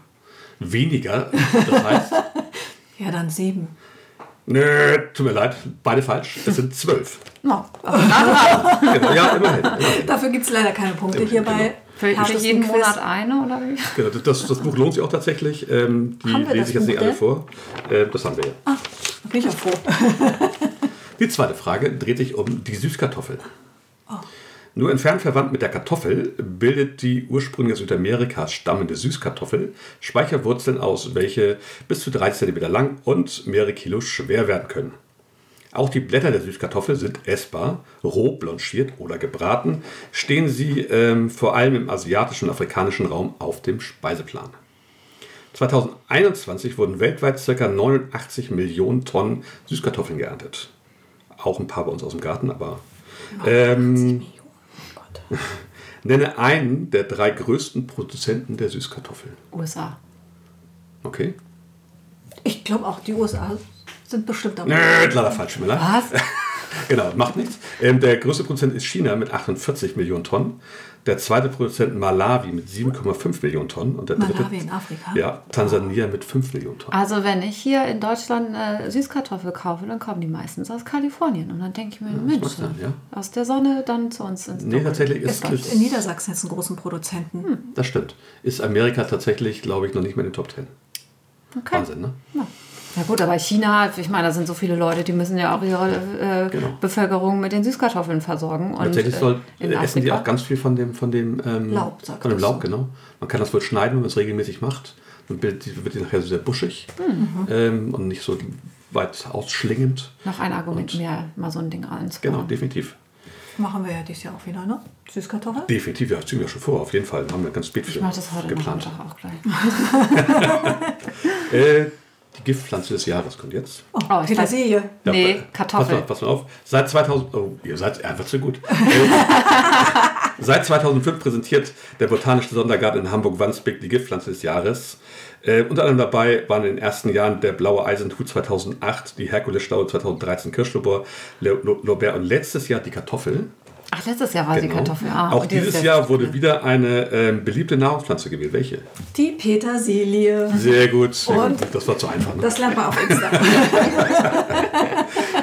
Weniger, das heißt, [LAUGHS] Ja, dann sieben. Nö, tut mir leid, beide falsch. Es sind zwölf. No, aber nah dran. Genau, ja, immerhin. immerhin. Dafür gibt es leider keine Punkte hier bei Für, für härtesten jeden Quiz. Monat eine oder wie? Genau, das- das, Buch lohnt sich auch tatsächlich. Ähm, die Haben wir lese das ich jetzt nicht alle vor. Äh, das haben wir ja. Da bin ich ja froh. [LAUGHS] Die zweite Frage dreht sich um die Süßkartoffel. Nur entfernt verwandt mit der Kartoffel bildet die ursprünglich aus Südamerika stammende Süßkartoffel Speicherwurzeln aus, welche bis zu 3 cm lang und mehrere Kilo schwer werden können. Auch die Blätter der Süßkartoffel sind essbar, roh blanchiert oder gebraten, stehen sie ähm, vor allem im asiatischen und afrikanischen Raum auf dem Speiseplan. 2021 wurden weltweit ca. 89 Millionen Tonnen Süßkartoffeln geerntet. Auch ein paar bei uns aus dem Garten, aber ähm, Gott. [LAUGHS] nenne einen der drei größten Produzenten der Süßkartoffeln. USA. Okay? Ich glaube auch, die USA sind bestimmt dabei. Nö, leider falsch, Miller. Was? [LAUGHS] Genau, macht nichts. Ähm, der größte Produzent ist China mit 48 Millionen Tonnen. Der zweite Produzent Malawi mit 7,5 Millionen Tonnen. Und der dritte, Malawi in Afrika? Ja, Tansania mit 5 Millionen Tonnen. Also wenn ich hier in Deutschland äh, Süßkartoffel kaufe, dann kommen die meistens aus Kalifornien. Und dann denke ich mir, Mensch, mag sein, ja. aus der Sonne dann zu uns ins Nee, Dunkel. tatsächlich Es ist, gibt ist in Niedersachsen jetzt einen großen Produzenten. das stimmt. Ist Amerika tatsächlich, glaube ich, noch nicht mehr in den Top 10. Okay. Wahnsinn, ne? Ja. Ja gut, aber China, ich meine, da sind so viele Leute, die müssen ja auch ihre äh, Genau. Bevölkerung mit den Süßkartoffeln versorgen. Und, Tatsächlich soll, äh, in essen die Afrika- auch ganz viel von dem, von dem ähm, Laub, sagt Von dem. Laub, genau. Man kann das wohl schneiden, wenn man es regelmäßig macht. Dann wird die, wird die nachher sehr buschig Mhm. ähm, und nicht so weit ausschlingend. Noch ein Argument Und- mehr, mal so ein Ding einzubauen. Genau, definitiv. Machen wir ja dieses Jahr auch wieder, ne? Süßkartoffel? Definitiv, ja, das ziehen wir schon vor, auf jeden Fall. Haben wir ganz spät für Ich mache das heute geplant. Auch gleich. [LAUGHS] [LAUGHS] Äh, die Giftpflanze des Jahres kommt jetzt. Oh, Oh, Petersilie. Ja, nee, Kartoffel. Pass mal, pass mal auf. Seit 2000, oh, ihr seid einfach zu gut. [LAUGHS] Äh, Seit 2005 präsentiert der Botanische Sondergarten in Hamburg-Wandsbek die Giftpflanze des Jahres. Äh, unter anderem dabei waren in den ersten Jahren der blaue Eisenhut 2008, die Herkulesstaue 2013 Kirschlobor, Le- Lo- Lorbeer und letztes Jahr die Kartoffel. Ach, letztes Jahr war die Genau. Kartoffel. Ah, Auch und dieses Jahr wurde wieder eine ähm, beliebte Nahrungspflanze gewählt. Welche? Die Petersilie. Sehr gut. Sehr Und? gut. Das war zu einfach. Ne? Das lernt man auf Insta. [LAUGHS]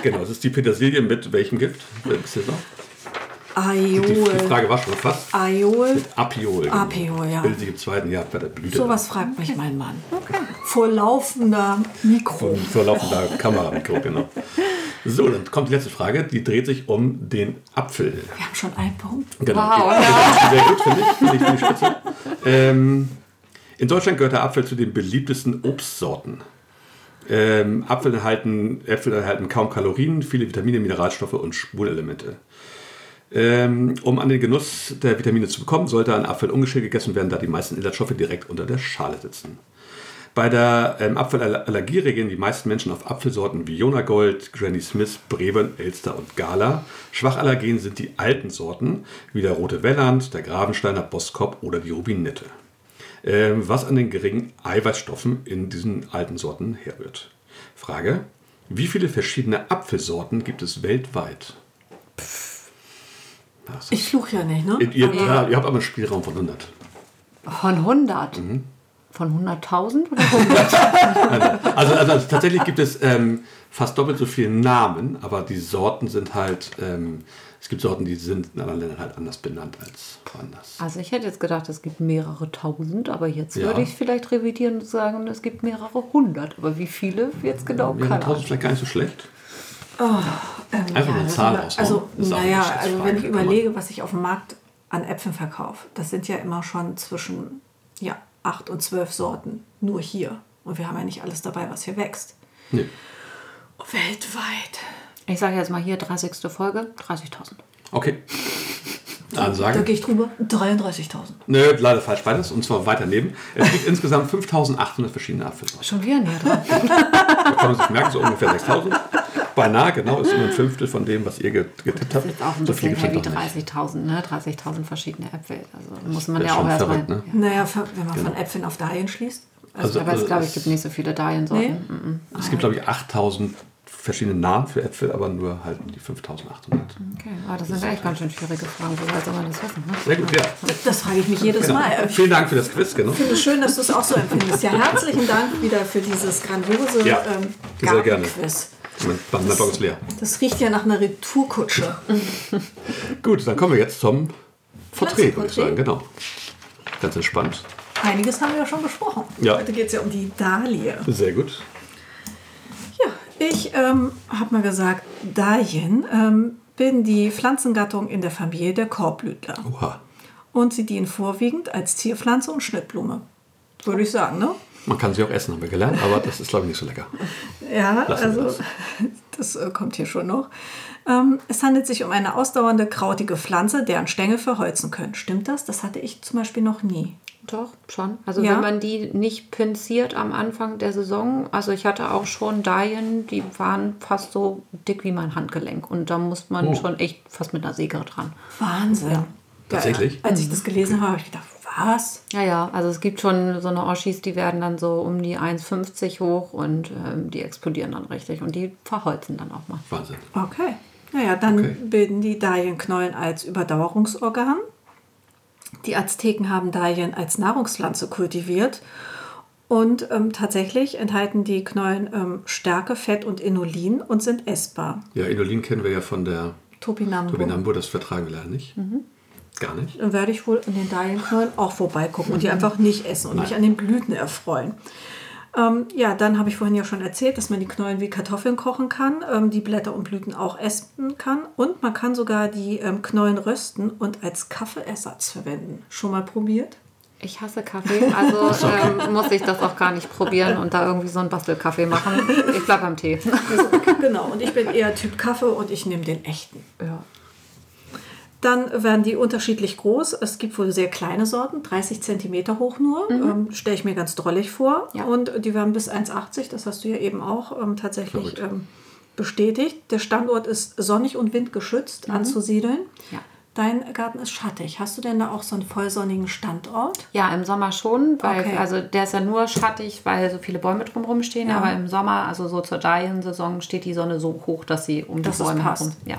Genau, das ist die Petersilie mit welchem Gift? Wisst ihr noch? Die, die Aiol. Frage war schon fast. Aiol. Apiol. genau. Apiol, ja. Bildet sich im zweiten Jahr bei der Blüte. Sowas fragt mich mein Mann. Vor laufender Mikro. Vor laufender Kameramikro, genau. So, dann kommt die letzte Frage. Die dreht sich um den Apfel. Wir haben schon einen Punkt. Genau. Wow, die, Sehr gut, finde ich. Finde ich, finde ich spitze. Ähm, in Deutschland gehört der Apfel zu den beliebtesten Obstsorten. Ähm, Apfel enthalten, Äpfel enthalten kaum Kalorien, viele Vitamine, Mineralstoffe und Spurenelemente. Ähm, um an den Genuss der Vitamine zu bekommen, sollte ein Apfel ungeschält gegessen werden, da die meisten Inhaltsstoffe direkt unter der Schale sitzen. Bei der ähm, Apfelallergie reagieren die meisten Menschen auf Apfelsorten wie Jona Gold, Granny Smith, Bremen, Elster und Gala. Schwachallergen sind die alten Sorten, wie der Rote Welland, der Gravensteiner Boskop oder die Rubinette. Ähm, was an den geringen Eiweißstoffen in diesen alten Sorten herrührt. Frage: Wie viele verschiedene Apfelsorten gibt es weltweit? Das Ich fluch ja nicht, ne? ihr, ihr, ja, ihr habt aber einen Spielraum von 100. Von 100. Mhm. Von 100.000 oder 100? Also, also tatsächlich gibt es ähm, fast doppelt so viele Namen, aber die Sorten sind halt, ähm, es gibt Sorten, die sind in anderen Ländern halt anders benannt als woanders. Also ich hätte jetzt gedacht, es gibt mehrere tausend, aber jetzt Ja. würde ich vielleicht revidieren und sagen, es gibt mehrere hundert. Aber wie viele jetzt genau? Ja, Keine 1000 ist Ahnung. vielleicht gar nicht so schlecht. Ähm, Einfach nur eine Zahl also, also, naja, also wenn ich überlege, was ich auf dem Markt an Äpfeln verkaufe, das sind ja immer schon zwischen ja, acht und zwölf Sorten nur hier. Und wir haben ja nicht alles dabei, was hier wächst. Nee. Weltweit. Ich sage jetzt mal hier 30. Folge, 30.000. Okay. Da Ansage. gehe ich drüber. 33.000. Nö, leider falsch beides. Und zwar weiter neben. Es gibt [LAUGHS] insgesamt 5800 verschiedene Apfelsorten. Schon wieder näher dran. [LAUGHS] Da kann man sich merken, so ungefähr 6000. Beinahe, genau, ist immer ein Fünftel von dem, was ihr get- getippt Das habt. ist jetzt auch ein So viel bisschen heavy, nicht. 30.000, ne? 30.000 verschiedene Äpfel. Also muss man Das ja ist auch erstmal. ne? Naja, wenn man von Äpfeln auf Dahlien schließt. Also, Aber es, äh, glaube ich, es- gibt nicht so viele Dahlien-Sorten. Nee? Es gibt, glaube ich, 8000 verschiedene Namen für Äpfel, aber nur halt die 5800. Okay, aber das sind echt ganz schön schwierige Fragen. Woher soll man das wissen? Ne? Sehr gut, ja. Das frage ich mich jedes Genau. Mal. Ich Vielen Dank für das Quiz, genau. finde es schön, dass du es auch so empfindest. Ja, herzlichen Dank wieder für dieses grandiose Ja, ähm, sehr gerne. Mein Wanderbank ist leer. Das riecht ja nach einer Retourkutsche. [LAUGHS] Gut, dann kommen wir jetzt zum Porträt, würde ich sagen. Genau. Ganz entspannt. Einiges haben wir ja schon besprochen. Ja. Heute geht es ja um die Dahlie. Sehr gut. Ich ähm, habe mal gesagt, Dahlien ähm, bilden die Pflanzengattung in der Familie der Korbblütler. Oha. Und sie dienen vorwiegend als Zierpflanze und Schnittblume. Würde ich sagen, ne? Man kann sie auch essen, haben wir gelernt, aber das ist, glaube ich, nicht so lecker. Ja, Lassen also [LAUGHS] das äh, kommt hier schon noch. Ähm, es handelt sich um eine ausdauernde, krautige Pflanze, deren Stängel verholzen können. Stimmt das? Das hatte ich zum Beispiel noch nie. Doch, schon. Also Ja. wenn man die nicht pinziert am Anfang der Saison, also ich hatte auch schon Dahlien, die waren fast so dick wie mein Handgelenk. Und da muss man Oh. schon echt fast mit einer Säge dran. Wahnsinn. Ja. Tatsächlich? als ich das gelesen habe, habe ich gedacht, was? Ja, ja, also es gibt schon so eine Oschis, die werden dann so um die 1,50 hoch und ähm, die explodieren dann richtig und die verholzen dann auch mal. Wahnsinn. Okay. Naja, dann Okay. bilden die Dahlienknollen als Überdauerungsorgan. Die Azteken haben Dahlien als Nahrungspflanze kultiviert. Und ähm, tatsächlich enthalten die Knollen ähm, Stärke, Fett und Inulin und sind essbar. Ja, Inulin kennen wir ja von der Topinambur. Topinambur, das vertragen wir leider nicht. Mhm. Gar nicht. Dann werde ich wohl an den Dahlienknollen auch vorbeigucken und die einfach nicht essen und mich an den Blüten erfreuen. Ähm, ja, dann habe ich vorhin ja schon erzählt, dass man die Knollen wie Kartoffeln kochen kann, ähm, die Blätter und Blüten auch essen kann und man kann sogar die ähm, Knollen rösten und als Kaffeeersatz verwenden. Schon mal probiert? Ich hasse Kaffee, also [LAUGHS] ähm, muss ich das auch gar nicht probieren und da irgendwie so einen Bastelkaffee machen. Ich bleibe beim Tee. [LAUGHS] genau, und ich bin eher Typ Kaffee und ich nehme den echten. Ja. Dann werden die unterschiedlich groß. Es gibt wohl sehr kleine Sorten, 30 cm hoch nur. Ähm, Stelle ich mir ganz drollig vor. Ja. Und die werden bis 1,80, das hast du ja eben auch ähm, tatsächlich ähm, bestätigt. Der Standort ist sonnig und windgeschützt anzusiedeln. Ja. Dein Garten ist schattig. Hast du denn da auch so einen vollsonnigen Standort? Ja, im Sommer schon, weil Okay. also der ist ja nur schattig, weil so viele Bäume drumherum stehen. Ja. Aber im Sommer, also so zur Dahlien-Saison, steht die Sonne so hoch, dass sie um Dass die Bäume passt. herum. Ja.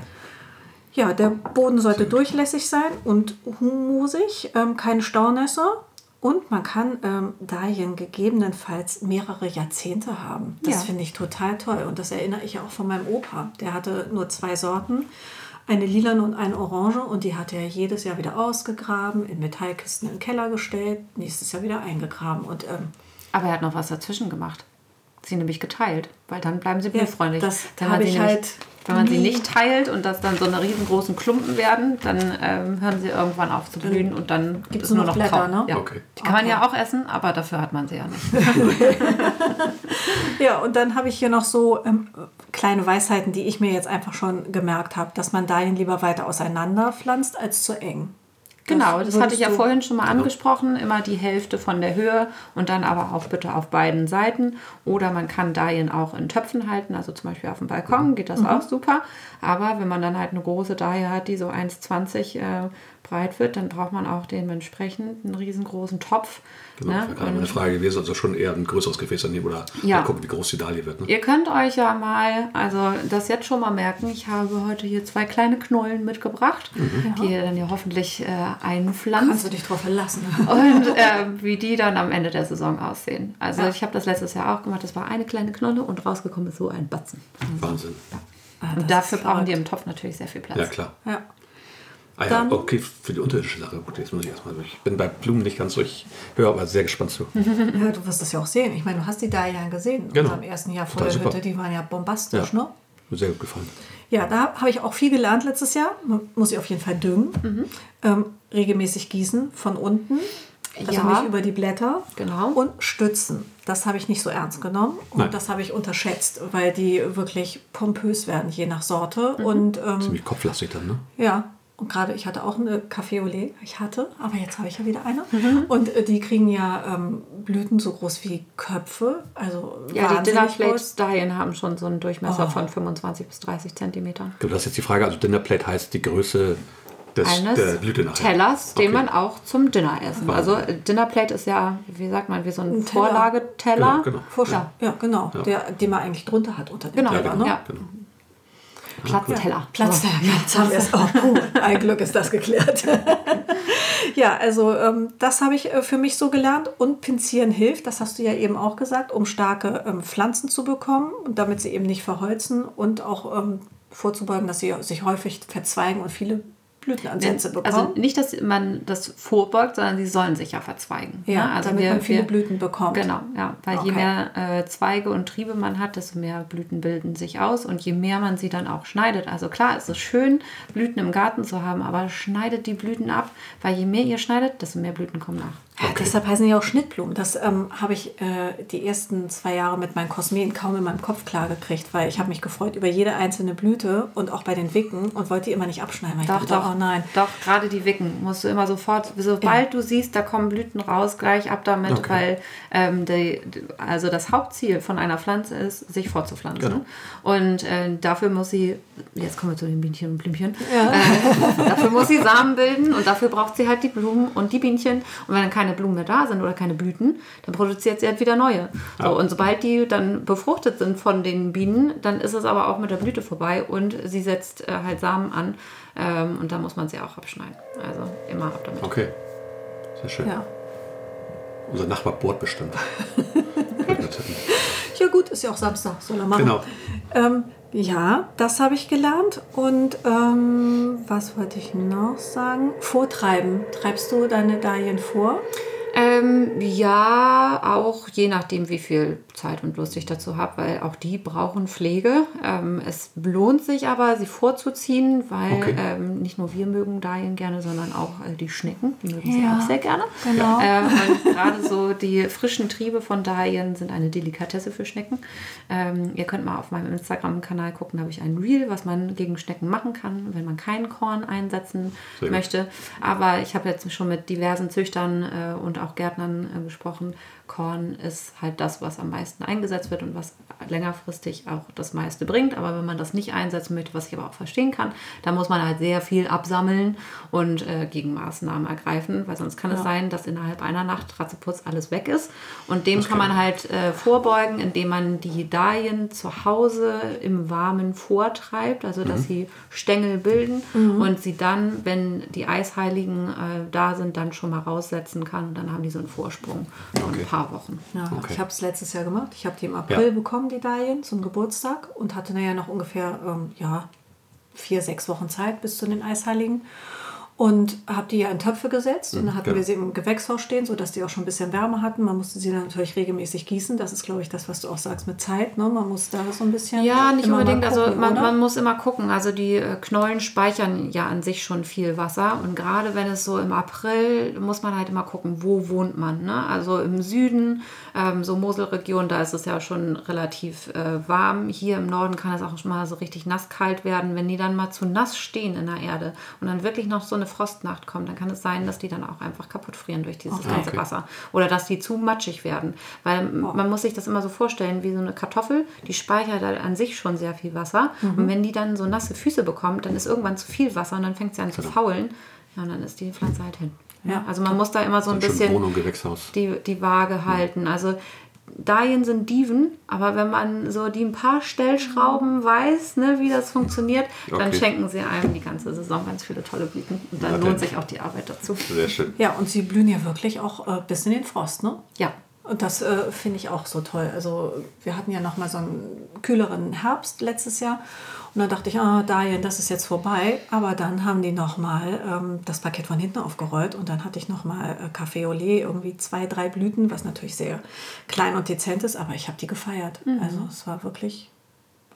Ja, der Boden sollte durchlässig sein und humusig, ähm, keine Staunässe. Und man kann ähm, Dahlien gegebenenfalls mehrere Jahrzehnte haben. Das Ja. finde ich total toll. Und das erinnere ich auch von meinem Opa. Der hatte nur zwei Sorten, eine lilane und eine orange. Und die hat er jedes Jahr wieder ausgegraben, in Metallkisten im Keller gestellt, nächstes Jahr wieder eingegraben. Und ähm, Aber er hat noch was dazwischen gemacht. Sie nämlich geteilt, weil dann bleiben sie Ja, blühfreundlich. das wenn hab man sie ich nämlich, halt wenn man sie nicht teilt und das dann so eine riesengroßen Klumpen werden, dann ähm, hören sie irgendwann auf zu blühen und dann Gibt's ist nur noch Blätter, Kauen. ne? Ja. Okay. Die kann man Okay. ja auch essen, aber dafür hat man sie ja nicht. [LAUGHS] Ja, und dann habe ich hier noch so ähm, kleine Weisheiten, die ich mir jetzt einfach schon gemerkt habe, dass man Dahlien lieber weiter auseinander pflanzt als zu eng. Genau, das hatte ich ja vorhin schon mal angesprochen. Immer die Hälfte von der Höhe und dann aber auch bitte auf beiden Seiten. Oder man kann Dahlien auch in Töpfen halten, also zum Beispiel auf dem Balkon geht das auch super. Aber wenn man dann halt eine große Dahlie hat, die so 1,20 äh, breit wird, dann braucht man auch dementsprechend einen riesengroßen Topf. Genau, ne? gerade meine Frage gewesen. Also schon eher ein größeres Gefäß daneben oder Ja. mal gucken, wie groß die Dahlie wird. Ne? Ihr könnt euch ja mal, also das jetzt schon mal merken, ich habe heute hier zwei kleine Knollen mitgebracht, die ihr dann ja hoffentlich äh, Kannst einpflanzt. du dich drauf verlassen. und [LAUGHS] äh, wie die dann am Ende der Saison aussehen. Also Ja. ich habe das letztes Jahr auch gemacht. Das war eine kleine Knolle und rausgekommen ist so ein Batzen. Wahnsinn. Und dafür brauchen die im Topf natürlich sehr viel Platz. Ja, klar. Ja. Ah ja, Dann- okay, für die unterirdische Sache. Gut, jetzt muss ich erstmal durch. Ich bin bei Blumen nicht ganz so. Ich höre aber sehr gespannt zu. [LAUGHS] ja, du wirst das ja auch sehen. Ich meine, du hast die Dahlien gesehen in Genau. unserem ersten Jahr vor Total der super. Hütte. Die waren ja bombastisch, Ja. ne? Mir sehr gut gefallen. Ja, da habe ich auch viel gelernt letztes Jahr. Man muss ich auf jeden Fall düngen. Ähm, regelmäßig gießen von unten. Also Ja. nicht über die Blätter. Genau. Und Stützen. Das habe ich nicht so ernst genommen. Und Nein. das habe ich unterschätzt, weil die wirklich pompös werden, je nach Sorte. Mhm. Und ähm, Ziemlich kopflastig dann, ne? ja, und gerade ich hatte auch eine Café au lait. Ich hatte, aber jetzt habe ich ja wieder eine. Mhm. Und äh, die kriegen ja ähm, Blüten so groß wie Köpfe. Also Ja, die wahnsinnig Dinnerplate groß. Dahlien haben schon so einen Durchmesser Oh. von 25 bis 30 Zentimetern. Genau, das ist jetzt die Frage. Also Dinnerplate heißt die Größe des, Eines der Blüte nachher. Tellers, den Okay. man auch zum Dinner essen. Wahnsinn. Also äh, Dinnerplate ist ja, wie sagt man, wie so ein, Ein Teller. Vorlageteller. Genau, genau. Ja. Ja, genau. Der, den man eigentlich drunter hat unter dem Genau, Teller. Ne? ja. Genau. Platzteller. Platz, So. ja, jetzt haben wir es auch. Gut, ein Glück ist das geklärt. [LAUGHS] ja, also ähm, das habe ich äh, für mich so gelernt. Und Pinzieren hilft, das hast du ja eben auch gesagt, um starke ähm, Pflanzen zu bekommen und damit sie eben nicht verholzen und auch ähm, vorzubeugen, dass sie sich häufig verzweigen und viele Blütenansätze bekommen. Also nicht, dass man das vorbeugt, sondern sie sollen sich ja verzweigen. ja, ne? also damit wir, man viele wir, Blüten bekommt. Genau, ja, weil je Okay. mehr äh, Zweige und Triebe man hat, desto mehr Blüten bilden sich aus und je mehr man sie dann auch schneidet. Also klar, es ist schön, Blüten im Garten zu haben, aber schneidet die Blüten ab, weil je mehr ihr schneidet, desto mehr Blüten kommen nach. Ja, Deshalb heißen die auch Schnittblumen. Das ähm, habe ich äh, die ersten zwei Jahre mit meinen Kosmeten kaum in meinem Kopf klar gekriegt, weil ich habe mich gefreut über jede einzelne Blüte und auch bei den Wicken und wollte die immer nicht abschneiden, weil ich Doch, dachte, doch, oh nein. doch, gerade die Wicken musst du immer sofort, sobald du siehst, da kommen Blüten raus, gleich ab damit, Okay. weil ähm, die, also das Hauptziel von einer Pflanze ist, sich fortzupflanzen. Genau. Und äh, dafür muss sie, jetzt kommen wir zu den Bienchen und Blümchen, äh, dafür muss sie Samen bilden und dafür braucht sie halt die Blumen und die Bienchen. Und wenn dann keine Blumen mehr da sind oder keine Blüten, dann produziert sie halt wieder neue. So, und sobald die dann befruchtet sind von den Bienen, dann ist es aber auch mit der Blüte vorbei und sie setzt äh, halt Samen an ähm, und dann muss man sie auch abschneiden. Also immer ab damit. Okay. Sehr schön. Ja. Unser Nachbar bohrt bestimmt. [LAUGHS] ja gut, ist ja auch Samstag, soll er machen. genau. Ähm, ja, das habe ich gelernt. Und ähm, was wollte ich noch sagen? Vortreiben. Treibst du deine Dahlien vor? Ähm, ja, auch je nachdem, wie viel Zeit und Lust ich dazu habe, weil auch die brauchen Pflege. Ähm, es lohnt sich aber, sie vorzuziehen, weil Okay. ähm, nicht nur wir mögen Dahlien gerne, sondern auch äh, die Schnecken, die mögen sie Ja, auch sehr gerne. genau. Äh, und gerade so die frischen Triebe von Dahlien sind eine Delikatesse für Schnecken. Ähm, ihr könnt mal auf meinem Instagram-Kanal gucken, da habe ich ein Reel, was man gegen Schnecken machen kann, wenn man keinen Korn einsetzen Sehr gut. möchte. Aber ich habe jetzt schon mit diversen Züchtern äh, und auch Gärtnern äh, gesprochen. Korn ist halt das, was am meisten eingesetzt wird und was längerfristig auch das meiste bringt. Aber wenn man das nicht einsetzen möchte, was ich aber auch verstehen kann, dann muss man halt sehr viel absammeln und äh, Gegenmaßnahmen ergreifen, weil sonst kann es sein, dass innerhalb einer Nacht ratzeputz alles weg ist. Und dem kann man halt äh, vorbeugen, indem man die Dahlien zu Hause im Warmen vortreibt, also dass sie Stängel bilden und sie dann, wenn die Eisheiligen äh, da sind, dann schon mal raussetzen kann. Und dann haben die so einen Vorsprung Okay. ein paar Wochen. Ja, Okay. ich habe es letztes Jahr gemacht. Ich habe die im April Ja. bekommen, die Dahlien, zum Geburtstag und hatte naja noch ungefähr ähm, ja, vier, sechs Wochen Zeit bis zu den Eisheiligen. Und habe die ja in Töpfe gesetzt und dann hatten genau. wir sie im Gewächshaus stehen, sodass die auch schon ein bisschen Wärme hatten. Man musste sie dann natürlich regelmäßig gießen. Das ist, glaube ich, das, was du auch sagst mit Zeit. Ne? Man muss da so ein bisschen. Ja, nicht immer mal unbedingt. also gucken, man, oder? man muss immer gucken. Also die äh, Knollen speichern ja an sich schon viel Wasser. Und gerade wenn es so im April, muss man halt immer gucken, wo wohnt man. Ne? Also im Süden, ähm, so Moselregion, da ist es ja schon relativ äh, warm. Hier im Norden kann es auch schon mal so richtig nasskalt werden. Wenn die dann mal zu nass stehen in der Erde und dann wirklich noch so eine Frostnacht kommt, dann kann es sein, dass die dann auch einfach kaputt frieren durch dieses ganze okay. Wasser. Oder dass die zu matschig werden. Weil man muss sich das immer so vorstellen, wie so eine Kartoffel, die speichert halt an sich schon sehr viel Wasser. Und wenn die dann so nasse Füße bekommt, dann ist irgendwann zu viel Wasser und dann fängt sie an zu faulen. Ja, und dann ist die Pflanze halt hin. Ja, also man muss da immer so ein bisschen die, die Waage halten. Also Dahlien sind Diven, aber wenn man so die ein paar Stellschrauben weiß, ne, wie das funktioniert, dann Okay. schenken sie einem die ganze Saison ganz viele tolle Blüten. Und dann Ja, lohnt sich auch die Arbeit dazu. Sehr schön. Ja, und sie blühen ja wirklich auch äh, bis in den Frost, ne? Ja. Und das äh, finde ich auch so toll. Also wir hatten ja noch mal so einen kühleren Herbst letztes Jahr. Und dann dachte ich, ah, Dahlien, das ist jetzt vorbei. Aber dann haben die noch mal ähm, das Paket von hinten aufgerollt. Und dann hatte ich noch mal äh, Café au lait, irgendwie zwei, drei Blüten, was natürlich sehr klein und dezent ist. Aber ich habe die gefeiert. Also es war wirklich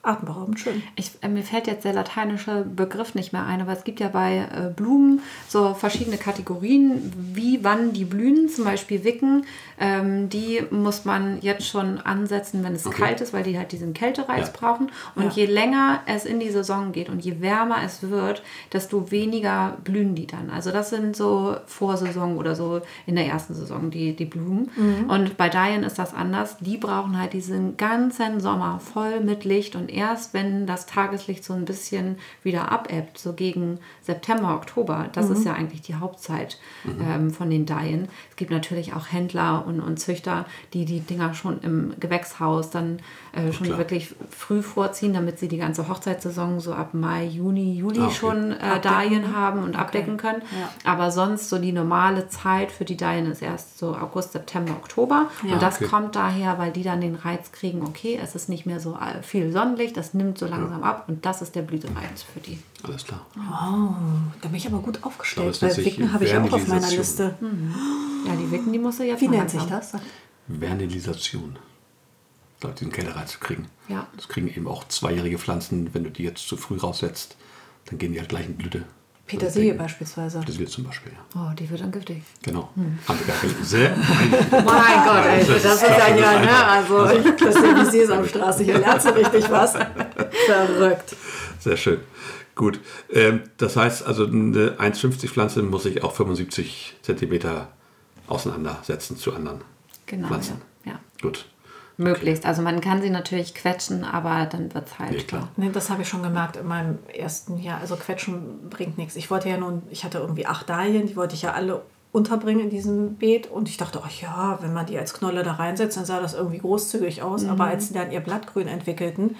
atemberaubend schön. Ich, äh, mir fällt jetzt der lateinische Begriff nicht mehr ein, aber es gibt ja bei äh, Blumen so verschiedene Kategorien, wie wann die blühen, zum Beispiel Wicken. Ähm, die muss man jetzt schon ansetzen, wenn es Okay. kalt ist, weil die halt diesen Kältereiz Ja. brauchen. Und Ja. je länger es in die Saison geht und je wärmer es wird, desto weniger blühen die dann. Also das sind so Vorsaison oder so in der ersten Saison die, die Blumen. Und bei Dahlien ist das anders. Die brauchen halt diesen ganzen Sommer voll mit Licht und erst wenn das Tageslicht so ein bisschen wieder abebbt, so gegen September, Oktober, das ist ja eigentlich die Hauptzeit ähm, von den Dahlien. Es gibt natürlich auch Händler und, und Züchter, die die Dinger schon im Gewächshaus dann äh, schon Klar. wirklich früh vorziehen, damit sie die ganze Hochzeitssaison so ab Mai, Juni, Juli Ah, okay. schon äh. Dahlien haben und abdecken können. Ja. Aber sonst so die normale Zeit für die Dahlien ist erst so August, September, Oktober. Ja. Und das Okay. kommt daher, weil die dann den Reiz kriegen, okay, es ist nicht mehr so äh, viel Sonnenlicht, das nimmt so langsam ab und das ist der Blütereiz für die. Alles klar. Oh, da bin ich aber gut aufgestellt, es weil Wicken habe ich auch auf meiner. Liste. Ja, die Wicken, die musst du jetzt Wie nennt sich das? Vernilisation. Leute, diesen Kältereiz zu kriegen. Ja. Das kriegen eben auch zweijährige Pflanzen. Wenn du die jetzt zu früh raussetzt, dann gehen die halt gleich in Blüte. Petersilie Deswegen- beispielsweise. Petersilie zum Beispiel, ja. Oh, die wird dann giftig. Genau. Haben wir gar keine. Sehr. [LAUGHS] Mein Gott, ey, das ist ja hier, ne? Also, [LAUGHS] Das ist ja die Sesamstraße, hier lernst du richtig was. [LAUGHS] Verrückt. Sehr schön. Gut. Ähm, das heißt also, eine 1,50 Pflanze muss ich auch 75 Zentimeter auseinandersetzen zu anderen genau. Pflanzen. Ja. ja. Gut. Möglichst. Also man kann sie natürlich quetschen, aber dann wird es halt. Nee, klar. Nee, das habe ich schon gemerkt in meinem ersten Jahr. Also Quetschen bringt nichts. Ich wollte ja nun, ich hatte irgendwie acht Dahlien, die wollte ich ja alle unterbringen in diesem Beet. Und ich dachte, ach ja, wenn man die als Knolle da reinsetzt, dann sah das irgendwie großzügig aus. Aber als sie dann ihr Blattgrün entwickelten,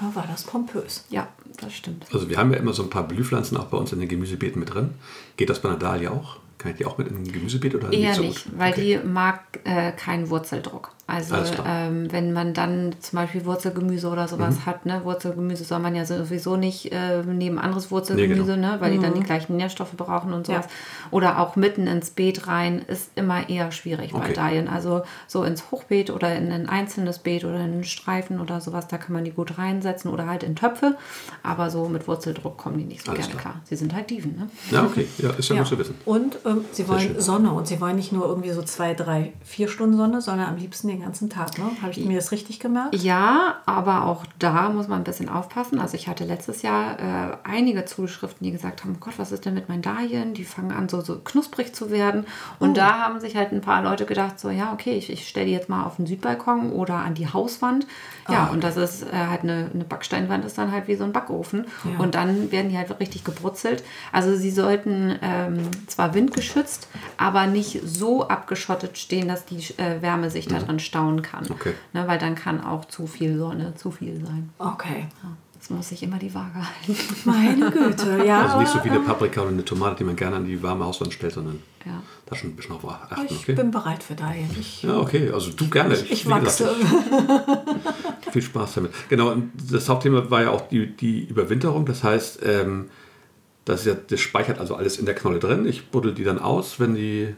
äh, war das pompös. Ja, das stimmt. Also wir haben ja immer so ein paar Blühpflanzen auch bei uns in den Gemüsebeeten mit drin. Geht das bei einer Dahlia auch? Kann ich die auch mit in ein Gemüsebeet oder Eher nicht so nicht, weil Okay. die mag äh, keinen Wurzeldruck. Also ähm, wenn man dann zum Beispiel Wurzelgemüse oder sowas Mhm. hat, ne, Wurzelgemüse soll man ja sowieso nicht äh, neben anderes Wurzelgemüse, Nee, genau. ne, weil die dann die gleichen Nährstoffe brauchen und sowas. Ja. Oder auch mitten ins Beet rein ist immer eher schwierig bei Okay. Dahlien. Also so ins Hochbeet oder in ein einzelnes Beet oder in einen Streifen oder sowas, da kann man die gut reinsetzen oder halt in Töpfe. Aber so mit Wurzeldruck kommen die nicht so Alles gerne klar. klar. Sie sind halt Dieven, ne? Ja, okay. Ja, ist ja, gut zu wissen. Und ähm, sie wollen. Sonne und sie wollen nicht nur irgendwie so zwei, drei, vier Stunden Sonne, sondern am liebsten den ganzen Tag. Ne? Habe ich mir das richtig gemerkt? Ja, aber auch da muss man ein bisschen aufpassen. Also ich hatte letztes Jahr äh, einige Zuschriften, die gesagt haben, oh Gott, was ist denn mit meinen Dahlien? Die fangen an so, so knusprig zu werden. Und Oh. da haben sich halt ein paar Leute gedacht, so ja, okay, ich, ich stelle die jetzt mal auf den Südbalkon oder an die Hauswand. Ja, Ah, und das ist äh, halt eine, eine Backsteinwand ist dann halt wie so ein Backofen. Ja. Und dann werden die halt richtig gebrutzelt. Also sie sollten ähm, zwar windgeschützt, aber nicht so abgeschottet stehen, dass die äh, Wärme sich da drin stauen kann. Okay. Ne, weil dann kann auch zu viel Sonne zu viel sein. Okay. Das muss sich immer die Waage halten. Meine Güte, ja. Also nicht so wie eine Paprika oder eine Tomate, die man gerne an die warme Hauswand stellt, sondern Ja. da schon ein bisschen auf achten. Ich Okay? bin bereit für Dahlien. Ich, Ja, okay. Also du gerne. ich wie gesagt, wachse. [LAUGHS] Viel Spaß damit. Genau, und das Hauptthema war ja auch die, die Überwinterung. Das heißt, ähm, das, ist ja, das speichert also alles in der Knolle drin. Ich buddel die dann aus, wenn die.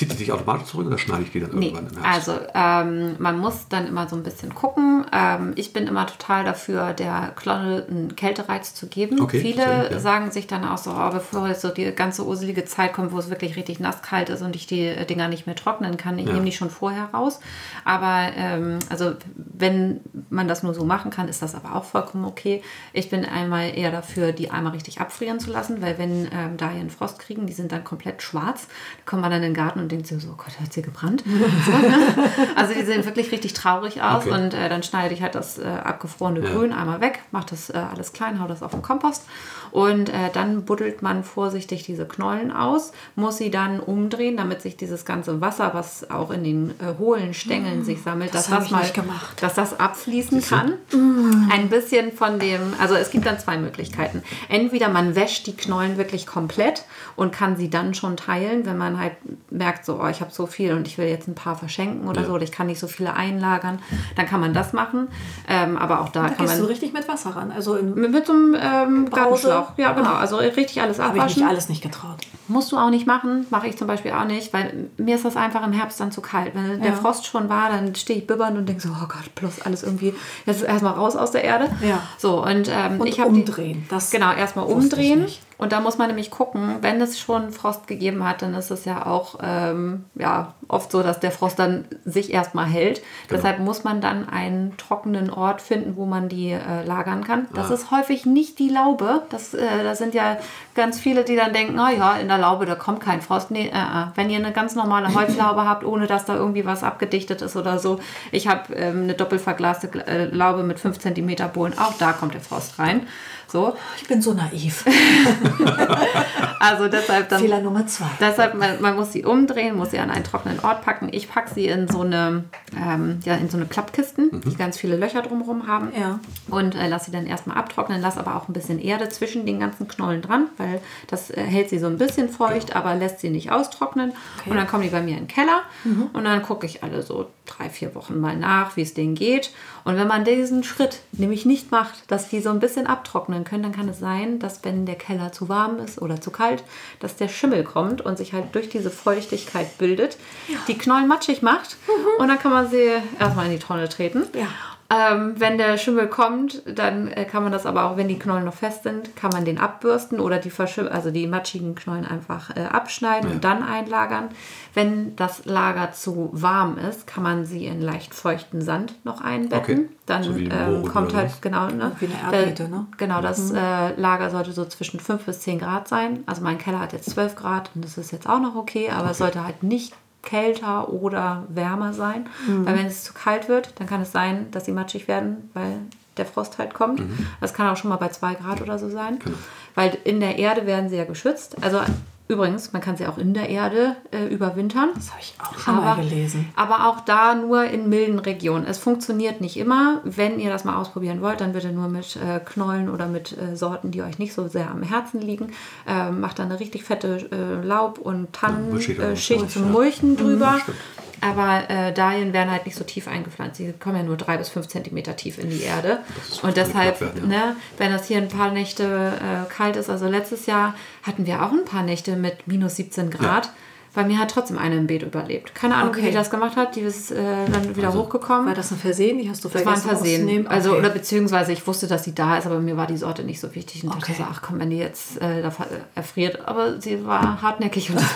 Zieht die sich automatisch zurück oder schneide ich die dann Nee, irgendwann im Herbst? also ähm, man muss dann immer so ein bisschen gucken. Ähm, ich bin immer total dafür, der Klonne einen Kältereiz zu geben. Okay, Viele sehr, ja. sagen sich dann auch so, oh, bevor jetzt so die ganze uselige Zeit kommt, wo es wirklich richtig nasskalt ist und ich die Dinger nicht mehr trocknen kann, ich Ja. nehme die schon vorher raus. Aber ähm, also wenn man das nur so machen kann, ist das aber auch vollkommen okay. Ich bin einmal eher dafür, die einmal richtig abfrieren zu lassen, weil wenn ähm, Dahlien Frost kriegen, die sind dann komplett schwarz. Da kommt man dann in den Garten und denkt sich so, oh Gott, hat sie gebrannt? So? [LAUGHS] Also die sehen wirklich richtig traurig aus Okay. und äh, dann schneide ich halt das äh, abgefrorene Ja. Grün einmal weg, mache das äh, alles klein, hau das auf den Kompost und äh, dann buddelt man vorsichtig diese Knollen aus, muss sie dann umdrehen, damit sich dieses ganze Wasser, was auch in den äh, hohlen Stängeln sich sammelt, das dass das mal, dass das abfließen kann. Ein bisschen von dem, also es gibt dann zwei Möglichkeiten. Entweder man wäscht die Knollen wirklich komplett und kann sie dann schon teilen, wenn man halt merkt, so, oh, ich habe so viel und ich will jetzt ein paar verschenken oder Ja. so, oder ich kann nicht so viele einlagern, dann kann man das machen. Ähm, aber auch da, Da kann gehst man du richtig mit Wasser ran. Also mit so einem ähm, Brause? Gartenschlauch. Ja, genau. Also richtig alles habe ich mich abwaschen. alles nicht getraut. Musst du auch nicht machen, mache ich zum Beispiel auch nicht, weil mir ist das einfach im Herbst dann zu kalt. Wenn der Ja. Frost schon war, dann stehe ich bibbernd und denke so, oh Gott, bloß alles irgendwie, jetzt erstmal raus aus der Erde. Ja. So, und, ähm, Und ich habe die- umdrehen. Das Genau, erstmal umdrehen. Und da muss man nämlich gucken, wenn es schon Frost gegeben hat, dann ist es ja auch ähm, ja, oft so, dass der Frost dann sich erstmal hält. Genau. Deshalb muss man dann einen trockenen Ort finden, wo man die äh, lagern kann. Das Ah. ist häufig nicht die Laube. Das, äh, das sind ja ganz viele, die dann denken, na ja, in der Laube, da kommt kein Frost. Nee, äh, äh. wenn ihr eine ganz normale Holzlaube [LAUGHS] habt, ohne dass da irgendwie was abgedichtet ist oder so. Ich habe ähm, eine doppelverglaste äh, Laube mit 5 cm Bohlen. Auch da kommt der Frost rein. So, Ich bin so naiv. [LAUGHS] also deshalb dann. Fehler Nummer zwei. Deshalb, man, man muss sie umdrehen, muss sie an einen trockenen Ort packen. Ich packe sie in so eine, ähm, ja, in so eine Klappkisten, die ganz viele Löcher drumherum haben. Ja. Und äh, lasse sie dann erstmal abtrocknen, lasse aber auch ein bisschen Erde zwischen den ganzen Knollen dran, weil das äh, hält sie so ein bisschen feucht, aber lässt sie nicht austrocknen. Und dann kommen die bei mir in den Keller und dann gucke ich alle so drei, vier Wochen mal nach, wie es denen geht. Und wenn man diesen Schritt nämlich nicht macht, dass die so ein bisschen abtrocknen können, dann kann es sein, dass wenn der Keller zu warm ist oder zu kalt, dass der Schimmel kommt und sich halt durch diese Feuchtigkeit bildet, die Knollen matschig macht und dann kann man sie erstmal in die Tonne treten. Ja. Ähm, wenn der Schimmel kommt, dann äh, kann man das aber auch, wenn die Knollen noch fest sind, kann man den abbürsten oder die verschim also die matschigen Knollen einfach äh, abschneiden und dann einlagern. Wenn das Lager zu warm ist, kann man sie in leicht feuchten Sand noch einbetten. Okay. Dann So ähm, kommt halt was? genau ne, Wie eine Erdbeete, ne? Genau, das äh, Lager sollte so zwischen 5 bis 10 Grad sein. Also mein Keller hat jetzt 12 Grad und das ist jetzt auch noch okay, aber es sollte halt nicht kälter oder wärmer sein. Weil wenn es zu kalt wird, dann kann es sein, dass sie matschig werden, weil der Frost halt kommt. Das kann auch schon mal bei 2 Grad oder so sein. Weil in der Erde werden sie ja geschützt. Also übrigens, man kann sie auch in der Erde äh, überwintern. Das habe ich auch schon mal gelesen. Aber auch da nur in milden Regionen. Es funktioniert nicht immer. Wenn ihr das mal ausprobieren wollt, dann bitte nur mit äh, Knollen oder mit äh, Sorten, die euch nicht so sehr am Herzen liegen. Ähm, macht dann eine richtig fette äh, Laub- und Tannenschicht äh, ja. zum Mulchen drüber. stimmt. Aber äh, Dahlien werden halt nicht so tief eingepflanzt. Sie kommen ja nur drei bis fünf Zentimeter tief in die Erde. Und deshalb, werden, ja. ne, wenn das hier ein paar Nächte äh, kalt ist, also letztes Jahr hatten wir auch ein paar Nächte mit minus 17 Grad. Bei mir hat trotzdem eine im Beet überlebt. Keine Ahnung, wie Okay. die das gemacht hat. Die ist äh, dann wieder Also, hochgekommen. War das ein Versehen? Die hast du Das war ein vergessen Versehen. Also, Okay. oder beziehungsweise ich wusste, dass sie da ist, aber mir war die Sorte nicht so wichtig. Und dachte Okay. so, ach komm, wenn die jetzt äh, da ver- erfriert. Aber sie war hartnäckig und [LAUGHS]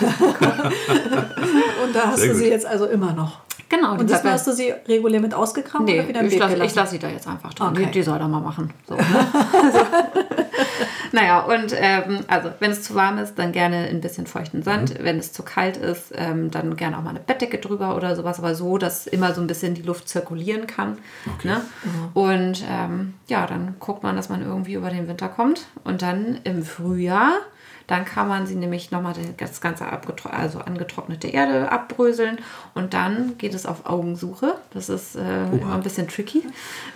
Und da hast Sehr du sie gut. jetzt also immer noch. genau. Und die diesmal hast du sie regulär mit ausgekramt Nee, oder wieder im ich Beet lasse lass sie da jetzt einfach drin. Okay. Die, die soll da mal machen. So. [LAUGHS] [LAUGHS] naja, und ähm, also, wenn es zu warm ist, dann gerne ein bisschen feuchten Sand. Wenn es zu kalt ist, ähm, dann gerne auch mal eine Bettdecke drüber oder sowas, aber so, dass immer so ein bisschen die Luft zirkulieren kann. Ne? Und ähm, ja, dann guckt man, dass man irgendwie über den Winter kommt. Und dann im Frühjahr dann kann man sie nämlich nochmal das ganze abgetro- also angetrocknete Erde abbröseln und dann geht es auf Augensuche. Das ist äh, immer ein bisschen tricky.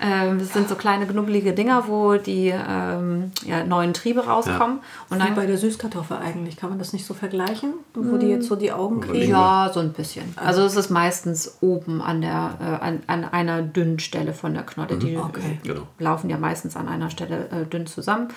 Ähm, das sind so kleine knubbelige Dinger, wo die ähm, ja, neuen Triebe rauskommen. Und Wie dann bei der Süßkartoffel eigentlich. Kann man das nicht so vergleichen? Wo die jetzt so die Augen kriegen? Ja, so ein bisschen. Also es ist meistens oben an der äh, an, an einer dünnen Stelle von der Knolle. Die Okay. Genau. laufen ja meistens an einer Stelle äh, dünn zusammen.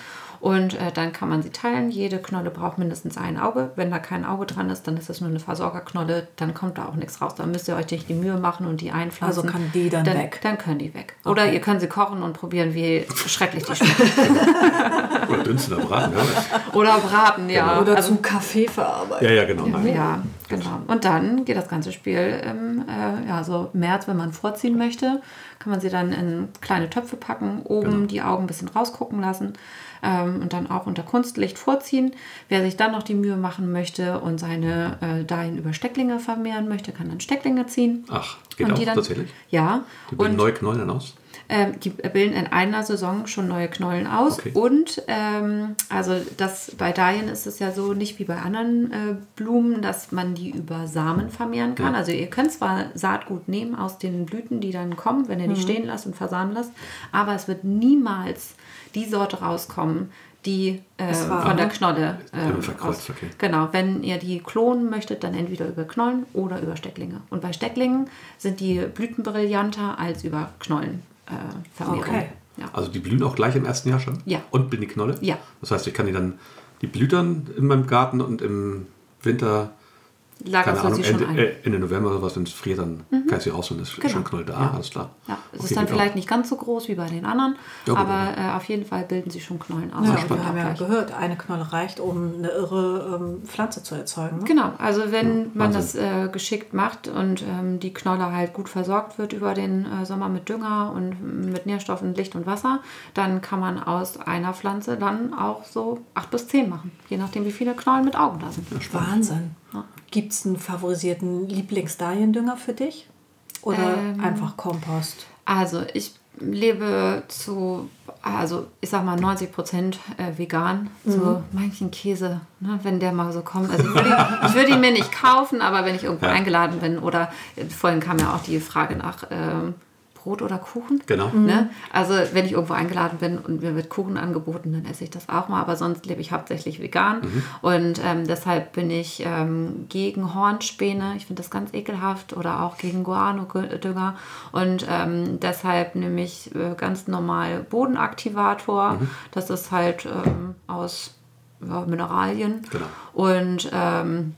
Und äh, dann kann man sie teilen. Jede Knolle braucht mindestens ein Auge. Wenn da kein Auge dran ist, dann ist es nur eine Versorgerknolle. Dann kommt da auch nichts raus. Dann müsst ihr euch nicht die Mühe machen und die einpflanzen. Also kann die dann weg? Dann können die weg. Oder ihr könnt sie kochen und probieren, wie schrecklich die schmecken. [LAUGHS] Oder dünsten oder braten, ja. Oder braten, ja. Oder Also- zum Kaffee verarbeiten. Ja, ja, genau. Nein. ja, genau. Und dann geht das ganze Spiel im äh, ja, so März, wenn man vorziehen möchte, kann man sie dann in kleine Töpfe packen, oben Genau. die Augen ein bisschen rausgucken lassen ähm, und dann auch unter Kunstlicht vorziehen. Wer sich dann noch die Mühe machen möchte und seine äh, Dahin über Stecklinge vermehren möchte, kann dann Stecklinge ziehen. Ach, geht und auch dann, tatsächlich. Ja. Die bilden und neue Knollen dann aus. ähm, die bilden in einer Saison schon neue Knollen aus. Okay. Und ähm, also das bei Dahlien ist es ja so nicht wie bei anderen äh, Blumen, dass man die über Samen vermehren kann. Ja. Also ihr könnt zwar Saatgut nehmen aus den Blüten, die dann kommen, wenn ihr die stehen lasst und versamen lasst, aber es wird niemals die Sorte rauskommen, die äh, von der? Knolle äh, verkreuzt, okay. Genau, wenn ihr die klonen möchtet, dann entweder über Knollen oder über Stecklinge. Und bei Stecklingen sind die Blüten brillanter als über Knollen. Äh, Vermehrung. Okay. Ja. Also die blühen auch gleich im ersten Jahr schon? Ja. Und bilden die Knolle? Ja. Das heißt, ich kann die dann die blüht dann in meinem Garten und im Winter, Lagerst keine du Ahnung, sie schon Ende, ein. äh, Ende November oder was, wenn es friert, dann kann ich sie rausholen. Das ist Genau. schon Knoll da, alles klar. Ja, es Okay, ist dann geht auch. vielleicht nicht ganz so groß wie bei den anderen, Ja, aber äh, auf jeden Fall bilden sie schon Knollen aus. Ja, dann wir haben ja gehört, eine Knolle reicht, um eine irre ähm, Pflanze zu erzeugen. Ne? Genau, also wenn man das äh, geschickt macht und ähm, die Knolle halt gut versorgt wird über den äh, Sommer mit Dünger und mit Nährstoffen, Licht und Wasser, dann kann man aus einer Pflanze dann auch so acht bis zehn machen, je nachdem wie viele Knollen mit Augen da sind. Wahnsinn. Gibt es einen favorisierten Lieblingsdaliendünger für dich? Oder Ähm. einfach Kompost? Also ich lebe zu, also ich sag mal 90 Prozent äh, vegan. So manchen Käse, ne, wenn der mal so kommt. Also ich würde ihn, [LAUGHS] ich würde ihn mir nicht kaufen, aber wenn ich irgendwo eingeladen bin oder äh, vorhin kam ja auch die Frage nach ähm, Brot oder Kuchen. Genau. Ne? Also wenn ich irgendwo eingeladen bin und mir wird Kuchen angeboten, dann esse ich das auch mal. Aber sonst lebe ich hauptsächlich vegan. Und ähm, deshalb bin ich ähm, gegen Hornspäne. Ich finde das ganz ekelhaft. Oder auch gegen Guano-Dünger. Und ähm, deshalb nehme ich äh, ganz normal Bodenaktivator. Das ist halt ähm, aus ja, Mineralien. Genau. Und ähm,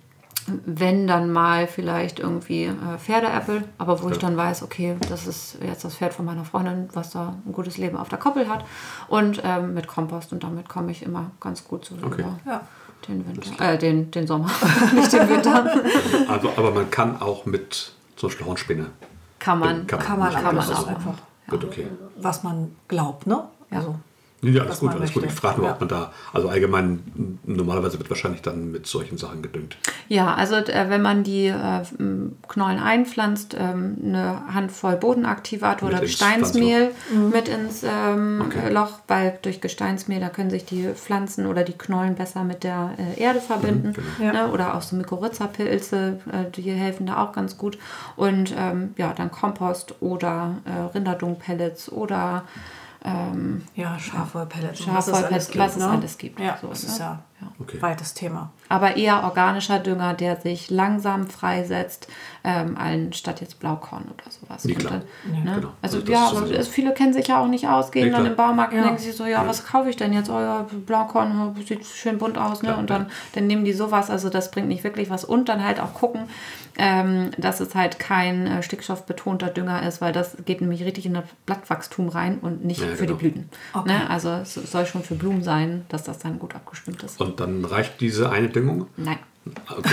wenn dann mal vielleicht irgendwie äh, Pferdeäpfel, aber wo ich dann weiß, okay, das ist jetzt das Pferd von meiner Freundin, was da ein gutes Leben auf der Koppel hat. Und ähm, mit Kompost und damit komme ich immer ganz gut so Okay. Ja. den Winter, äh, den, den Sommer, [LAUGHS] nicht den Winter. [LAUGHS] Also, aber man kann auch mit zum Beispiel Hornspäne. Kann man, Kann Kann man, Kann man das ist auch. einfach, Gut, okay. was man glaubt, ne? Ja. Also, Ja, alles gut, alles gut. Ich möchte. frage nur, Ja. ob man da, also allgemein, normalerweise wird wahrscheinlich dann mit solchen Sachen gedüngt. Ja, also äh, wenn man die äh, Knollen einpflanzt, ähm, eine Handvoll Bodenaktivator Mit oder ins Gesteinsmehl mit ins ähm, Okay. Loch, weil durch Gesteinsmehl, da können sich die Pflanzen oder die Knollen besser mit der äh, Erde verbinden. genau. ne? Oder auch so Mykorrhiza-Pilze, äh, die helfen da auch ganz gut. Und ähm, ja, dann Kompost oder äh, Rinderdung-Pellets oder ähm, ja, Schafwollpellets. und was es Schafwollpellets, alles gibt, was es ne? alles gibt. Ja, So, das ne? ist ja, Ja. Okay. weites Thema. aber eher organischer Dünger, der sich langsam freisetzt, ähm, anstatt jetzt Blaukorn oder sowas. Ja, Und klar. dann, ne? genau. Also Also ja, ist aber es, viele kennen sich ja auch nicht aus, gehen Ja, dann im Baumarkt und Ja. denken sich so, ja, was kaufe ich denn jetzt? Oh ja, Blaukorn, oh, sieht schön bunt aus, ne? Klar, und dann, dann nehmen die sowas, also das bringt nicht wirklich was. Und dann halt auch gucken, ähm, dass es halt kein äh, stickstoffbetonter Dünger ist, weil das geht nämlich richtig in das Blattwachstum rein und nicht Ja, für die genau. Blüten. Okay. Ne? Also es soll schon für Blumen sein, dass das dann gut abgestimmt ist. Und dann reicht diese eine Düngung? Nein. Okay.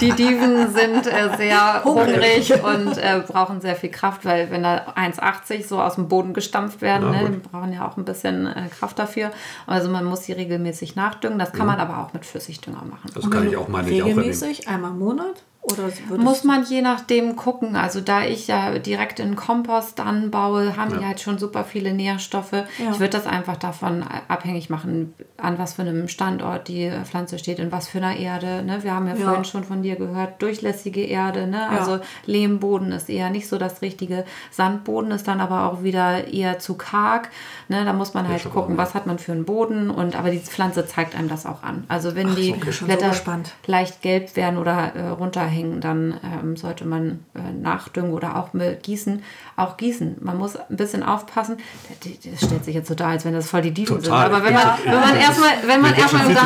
Die Diven sind äh, sehr [LAUGHS] hungrig und äh, brauchen sehr viel Kraft, weil wenn da 1,80 so aus dem Boden gestampft werden, Ja, ne, die brauchen ja auch ein bisschen äh, Kraft dafür. Also man muss sie regelmäßig nachdüngen. Das kann man aber auch mit Flüssigdünger machen. Also kann ich auch meine Jauche nehmen. Regelmäßig, einmal im Monat? Oder Muss man je nachdem gucken. Also da ich ja direkt in Kompost anbaue, haben die halt schon super viele Nährstoffe. Ich würde das einfach davon abhängig machen, an was für einem Standort die Pflanze steht, in was für einer Erde. Ne? Wir haben ja, Ja. vorhin schon von dir gehört, durchlässige Erde. Ne? Ja. Also Lehmboden ist eher nicht so das Richtige. Sandboden ist dann aber auch wieder eher zu karg. Ne? Da muss man halt gucken, was hat man für einen Boden. Und aber die Pflanze zeigt einem das auch an. Also wenn Ach, die so Blätter gespannt. leicht gelb werden oder äh, runterhängen, dann ähm, sollte man äh, nachdüngen oder auch mit gießen. Auch gießen. Man muss ein bisschen aufpassen. Das, stellt sich jetzt so dar, als wenn das voll die Dieben sind. Aber wenn man, Ja. wenn man erstmal, wenn man erstmal im,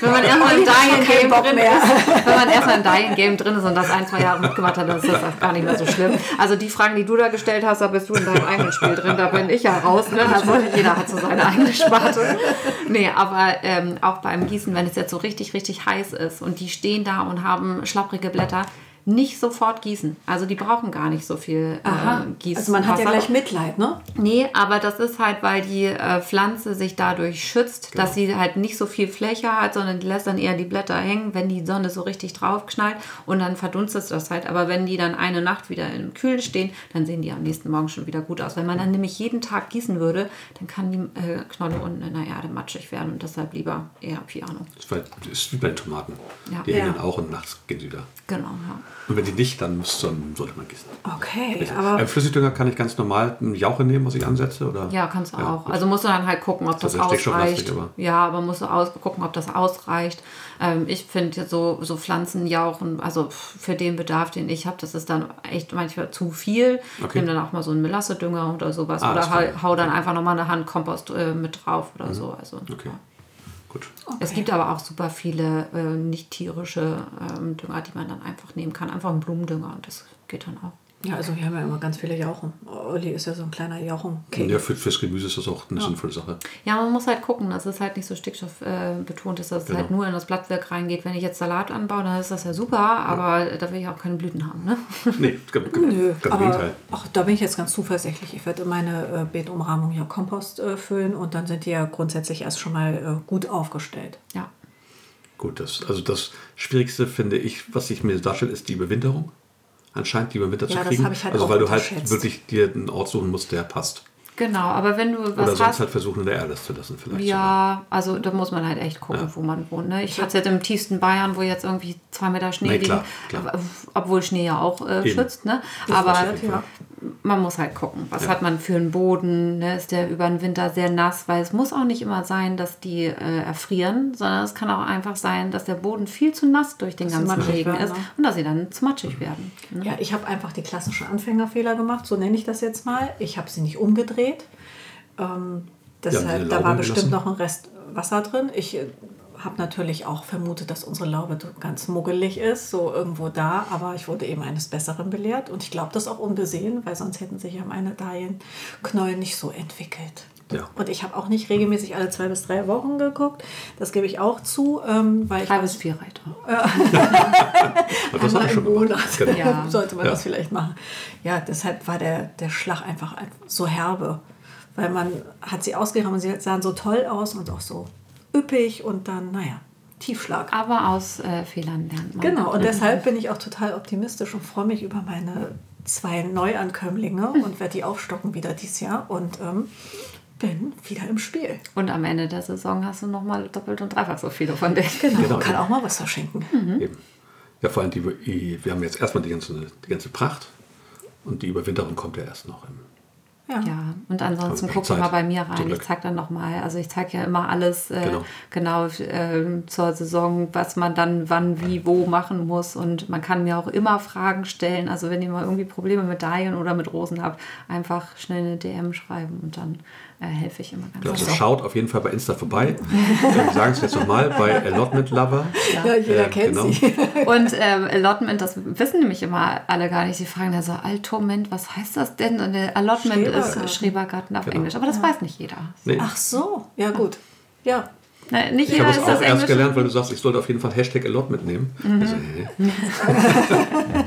wenn man erstmal im Dying Game drin ist, wenn man erstmal im Dying Game drin ist und das ein, zwei Jahre mitgemacht hat, dann ist das gar nicht mehr so schlimm. Also die Fragen, die du da gestellt hast, da bist du in deinem eigenen Spiel drin, da bin ich ja raus. Ne? Also jeder hat so seine eigene Sparte. Nee, aber ähm, auch beim Gießen, wenn es jetzt so richtig, richtig heiß ist und die stehen da und haben schlapprige Blätter, nicht sofort gießen. Also die brauchen gar nicht so viel Aha. äh, Gießen. Also man hat ja gleich Mitleid, ne? Nee, aber das ist halt, weil die äh, Pflanze sich dadurch schützt, dass sie halt nicht so viel Fläche hat, sondern die lässt dann eher die Blätter hängen, wenn die Sonne so richtig drauf knallt und dann verdunstet das halt. Aber wenn die dann eine Nacht wieder im Kühlen stehen, dann sehen die am nächsten Morgen schon wieder gut aus. Wenn man dann nämlich jeden Tag gießen würde, dann kann die äh, Knolle unten in der Erde matschig werden und deshalb lieber eher Piano. Das ist das ist wie bei den Tomaten. Ja. Die hängen Ja. dann auch und nachts gehen sie wieder. Genau, ja. Und wenn die nicht, dann, sollte man gießen. Okay, Ein aber Flüssigdünger kann ich ganz normal einen Jauche nehmen, was ich ansetze? Oder? Ja, kannst du Ja, auch. gut. Also musst du dann halt gucken, ob das, ist stickstofflastig, ausreicht. aber- Ja, aber musst du aus gucken, ob das ausreicht. Ähm, ich finde so, so Pflanzenjauchen, also für den Bedarf, den ich habe, das ist dann echt manchmal zu viel. Ich Okay. nehme dann auch mal so einen Melassedünger oder sowas. Ah, oder hau, hau dann einfach nochmal eine Hand Kompost äh, mit drauf oder so. Also, Okay. Gut. Es gibt aber auch super viele äh, nicht tierische ähm, Dünger, die man dann einfach nehmen kann. Einfach einen Blumendünger und das geht dann auch. Ja, also wir haben ja immer ganz viele Jauchen. Olli ist ja so ein kleiner Jauchen. Ja, für, fürs Gemüse ist das auch eine sinnvolle Sache. Ja, man muss halt gucken, dass es halt nicht so stickstoffbetont äh, betont ist, dass Genau. es halt nur in das Blattwerk reingeht. Wenn ich jetzt Salat anbaue, dann ist das ja super, aber da will ich auch keine Blüten haben. Ne? [LAUGHS] Nee, ganz, Nö, ganz im aber Gegenteil. ach, da bin ich jetzt ganz zuversichtlich. Ich werde in meine äh, Beetumrahmung ja Kompost äh, füllen und dann sind die ja grundsätzlich erst schon mal äh, gut aufgestellt. Ja. Gut, das, also das Schwierigste finde ich, was sich mir darstellt, ist die Überwinterung. Anscheinend die über Winter Ja, zu das kriegen. habe ich halt also weil du halt wirklich dir einen Ort suchen musst, der passt. Genau, aber wenn du was Oder sonst hast. halt versuchen, in der Erde zu lassen vielleicht. ja, also da muss man halt echt gucken, wo man wohnt. Ne? Ich hatte jetzt im tiefsten Bayern, wo jetzt irgendwie zwei Meter Schnee Nee, aber- obwohl Schnee ja auch äh, schützt. Ne? Das Aber Fall. Man muss halt gucken, was hat man für einen Boden, ne? ist der über den Winter sehr nass, weil es muss auch nicht immer sein, dass die äh, erfrieren, sondern es kann auch einfach sein, dass der Boden viel zu nass durch den Dass ganzen Regen ist ne? und dass sie dann zu matschig werden. Ne? Ja, ich habe einfach die klassischen Anfängerfehler gemacht, so nenne ich das jetzt mal. Ich habe sie nicht umgedreht. Ähm, deshalb, diese da war bestimmt gelassen. noch ein Rest Wasser drin. Ich äh, habe natürlich auch vermutet, dass unsere Laube ganz muggelig ist, so irgendwo da, aber ich wurde eben eines Besseren belehrt und ich glaube das auch unbesehen, weil sonst hätten sich ja meine Dahlienknollen nicht so entwickelt. Ja. Und ich habe auch nicht regelmäßig alle zwei bis drei Wochen geguckt. Das gebe ich auch zu, ähm, weil ich Drei weiß- bis vier Reiter. [LAUGHS] Das Einmal ich schon im gemacht. Monat Genau. Ja. [LAUGHS] sollte man Ja. das vielleicht machen. Ja, deshalb war der, der Schlag einfach ein- so herbe. Weil man hat sie ausgegraben und sie sahen so toll aus und auch so üppig und dann, naja, Tiefschlag. Aber aus äh, Fehlern lernt man. Genau, und deshalb bin ich auch total optimistisch und freue mich über meine zwei Neuankömmlinge und werde die aufstocken wieder dieses Jahr und ähm, bin wieder im Spiel. Und am Ende der Saison hast du nochmal doppelt und dreifach so viele von denen. Genau, Genau. kann auch mal was verschenken. Eben. Ja, vor allem die, wir haben jetzt erstmal die ganze, die ganze Pracht und die Überwinterung kommt ja erst noch im. Ja. Ja, und ansonsten Aber guck Zeit, mal bei mir rein. Ich Glück. zeig dann nochmal. Also ich zeige ja immer alles äh, Genau. genau, äh, zur Saison, was man dann wann, wie, wo machen muss. Und man kann mir auch immer Fragen stellen. Also wenn ihr mal irgendwie Probleme mit Dahlien oder mit Rosen habt, einfach schnell eine DM schreiben und dann äh, helfe ich immer ganz Genau, also gerne. schaut auf jeden Fall bei Insta vorbei. [LAUGHS] wir sagen es jetzt nochmal bei Allotment Lover. Ja, jeder Äh, kennt genau. sie. [LAUGHS] Und ähm, Allotment, das wissen nämlich immer alle gar nicht. Sie fragen dann so, Altoment, was heißt das denn? Und der Allotment Schrebergarten. ist Schrebergarten auf Genau. Englisch. Aber das weiß nicht jeder. Nee, Ach so, ja gut. Ja, Ne, nicht ich habe es auch erst Englisch. gelernt, weil du sagst, ich sollte auf jeden Fall Hashtag Allotment nehmen. Mhm. Also? Äh,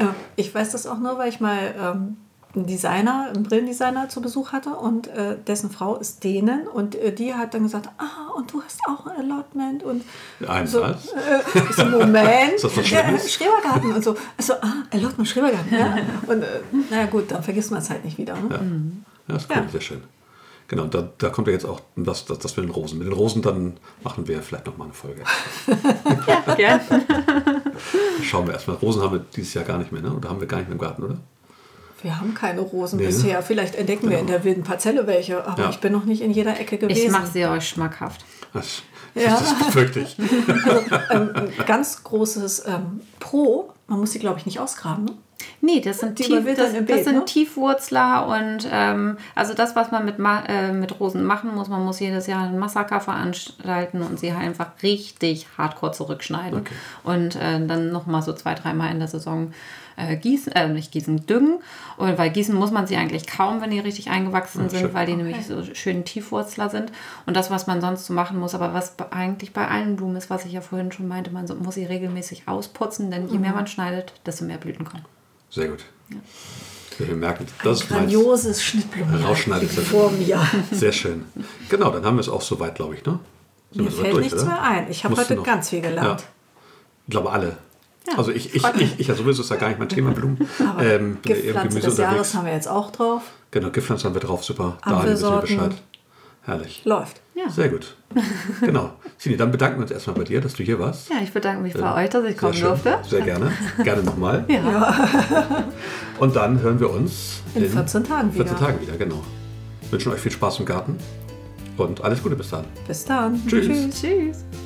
[LAUGHS] Ich weiß das auch nur, weil ich mal ähm, einen Designer, einen Brillendesigner zu Besuch hatte und äh, dessen Frau ist Dänen und äh, die hat dann gesagt, ah, und du hast auch ein Allotment und Ein so, was? äh, ich so, [LAUGHS] Moment, Ist das was ja? Schrebergarten und so, also, ah, Allotment, Schrebergarten, ja. [LAUGHS] Und äh, naja gut, dann vergisst man es halt nicht wieder. Ne? Ja. Ja, das ist cool, Ja. sehr schön. Genau, und da, da kommt ja jetzt auch das, das, das mit den Rosen. Mit den Rosen dann machen wir vielleicht nochmal eine Folge. [LAUGHS] Ja. Schauen wir erstmal. Rosen haben wir dieses Jahr gar nicht mehr, ne? Oder haben wir gar nicht mehr im Garten, oder? Wir haben keine Rosen Nee, ne? bisher. Vielleicht entdecken wir in der wilden Parzelle welche, aber Ja. ich bin noch nicht in jeder Ecke gewesen. Ich mache sie euch schmackhaft. Das, Ja. das befürchte ich. [LAUGHS] ähm, ein ganz großes ähm, Pro, man muss sie, glaube ich, nicht ausgraben. Ne? Nee, das sind, tief, das, im das Beet, sind ne? Tiefwurzler und ähm, also das, was man mit, äh, mit Rosen machen muss, man muss jedes Jahr ein Massaker veranstalten und sie einfach richtig hardcore zurückschneiden. Okay. Und äh, dann nochmal so zwei, dreimal in der Saison äh, gießen, äh, nicht gießen, düngen. Und weil gießen muss man sie eigentlich kaum, wenn die richtig eingewachsen Ja, sind, schön. weil die nämlich so schön Tiefwurzler sind. Und das, was man sonst so machen muss, aber was eigentlich bei allen Blumen ist, was ich ja vorhin schon meinte, man so, muss sie regelmäßig ausputzen, denn je mehr Mhm. man schneidet, desto mehr Blüten kommen. Sehr gut. Wir merken, das ist meins. Grandioses Schnittblumen vor mir. Sehr schön. Genau, dann haben wir es auch soweit, glaube ich, ne? Sind Mir fällt nichts mehr ein. Ich habe heute noch- ganz viel gelernt. Ja. Ich glaube, alle. Also ich, ich, ich, ich, ja sowieso ist ja gar nicht mein Thema Blumen. Aber Ähm, ja Giftpflanze Gemüse des Jahres haben wir jetzt auch drauf. Genau, Giftpflanzen haben wir drauf, super. Da wissen wir. Bescheid. Herrlich. Läuft. Ja. Sehr gut. [LAUGHS] Genau. Sini, dann bedanken wir uns erstmal bei dir, dass du hier warst. Ja, ich bedanke mich bei euch, dass ich kommen schön. durfte. Sehr gerne. Gerne nochmal. [LAUGHS] Ja. Und dann hören wir uns In 14 Tagen wieder. 14 Tagen wieder, genau. Wünschen euch viel Spaß im Garten und alles Gute bis dann. Bis dann. Tschüss. Tschüss. In-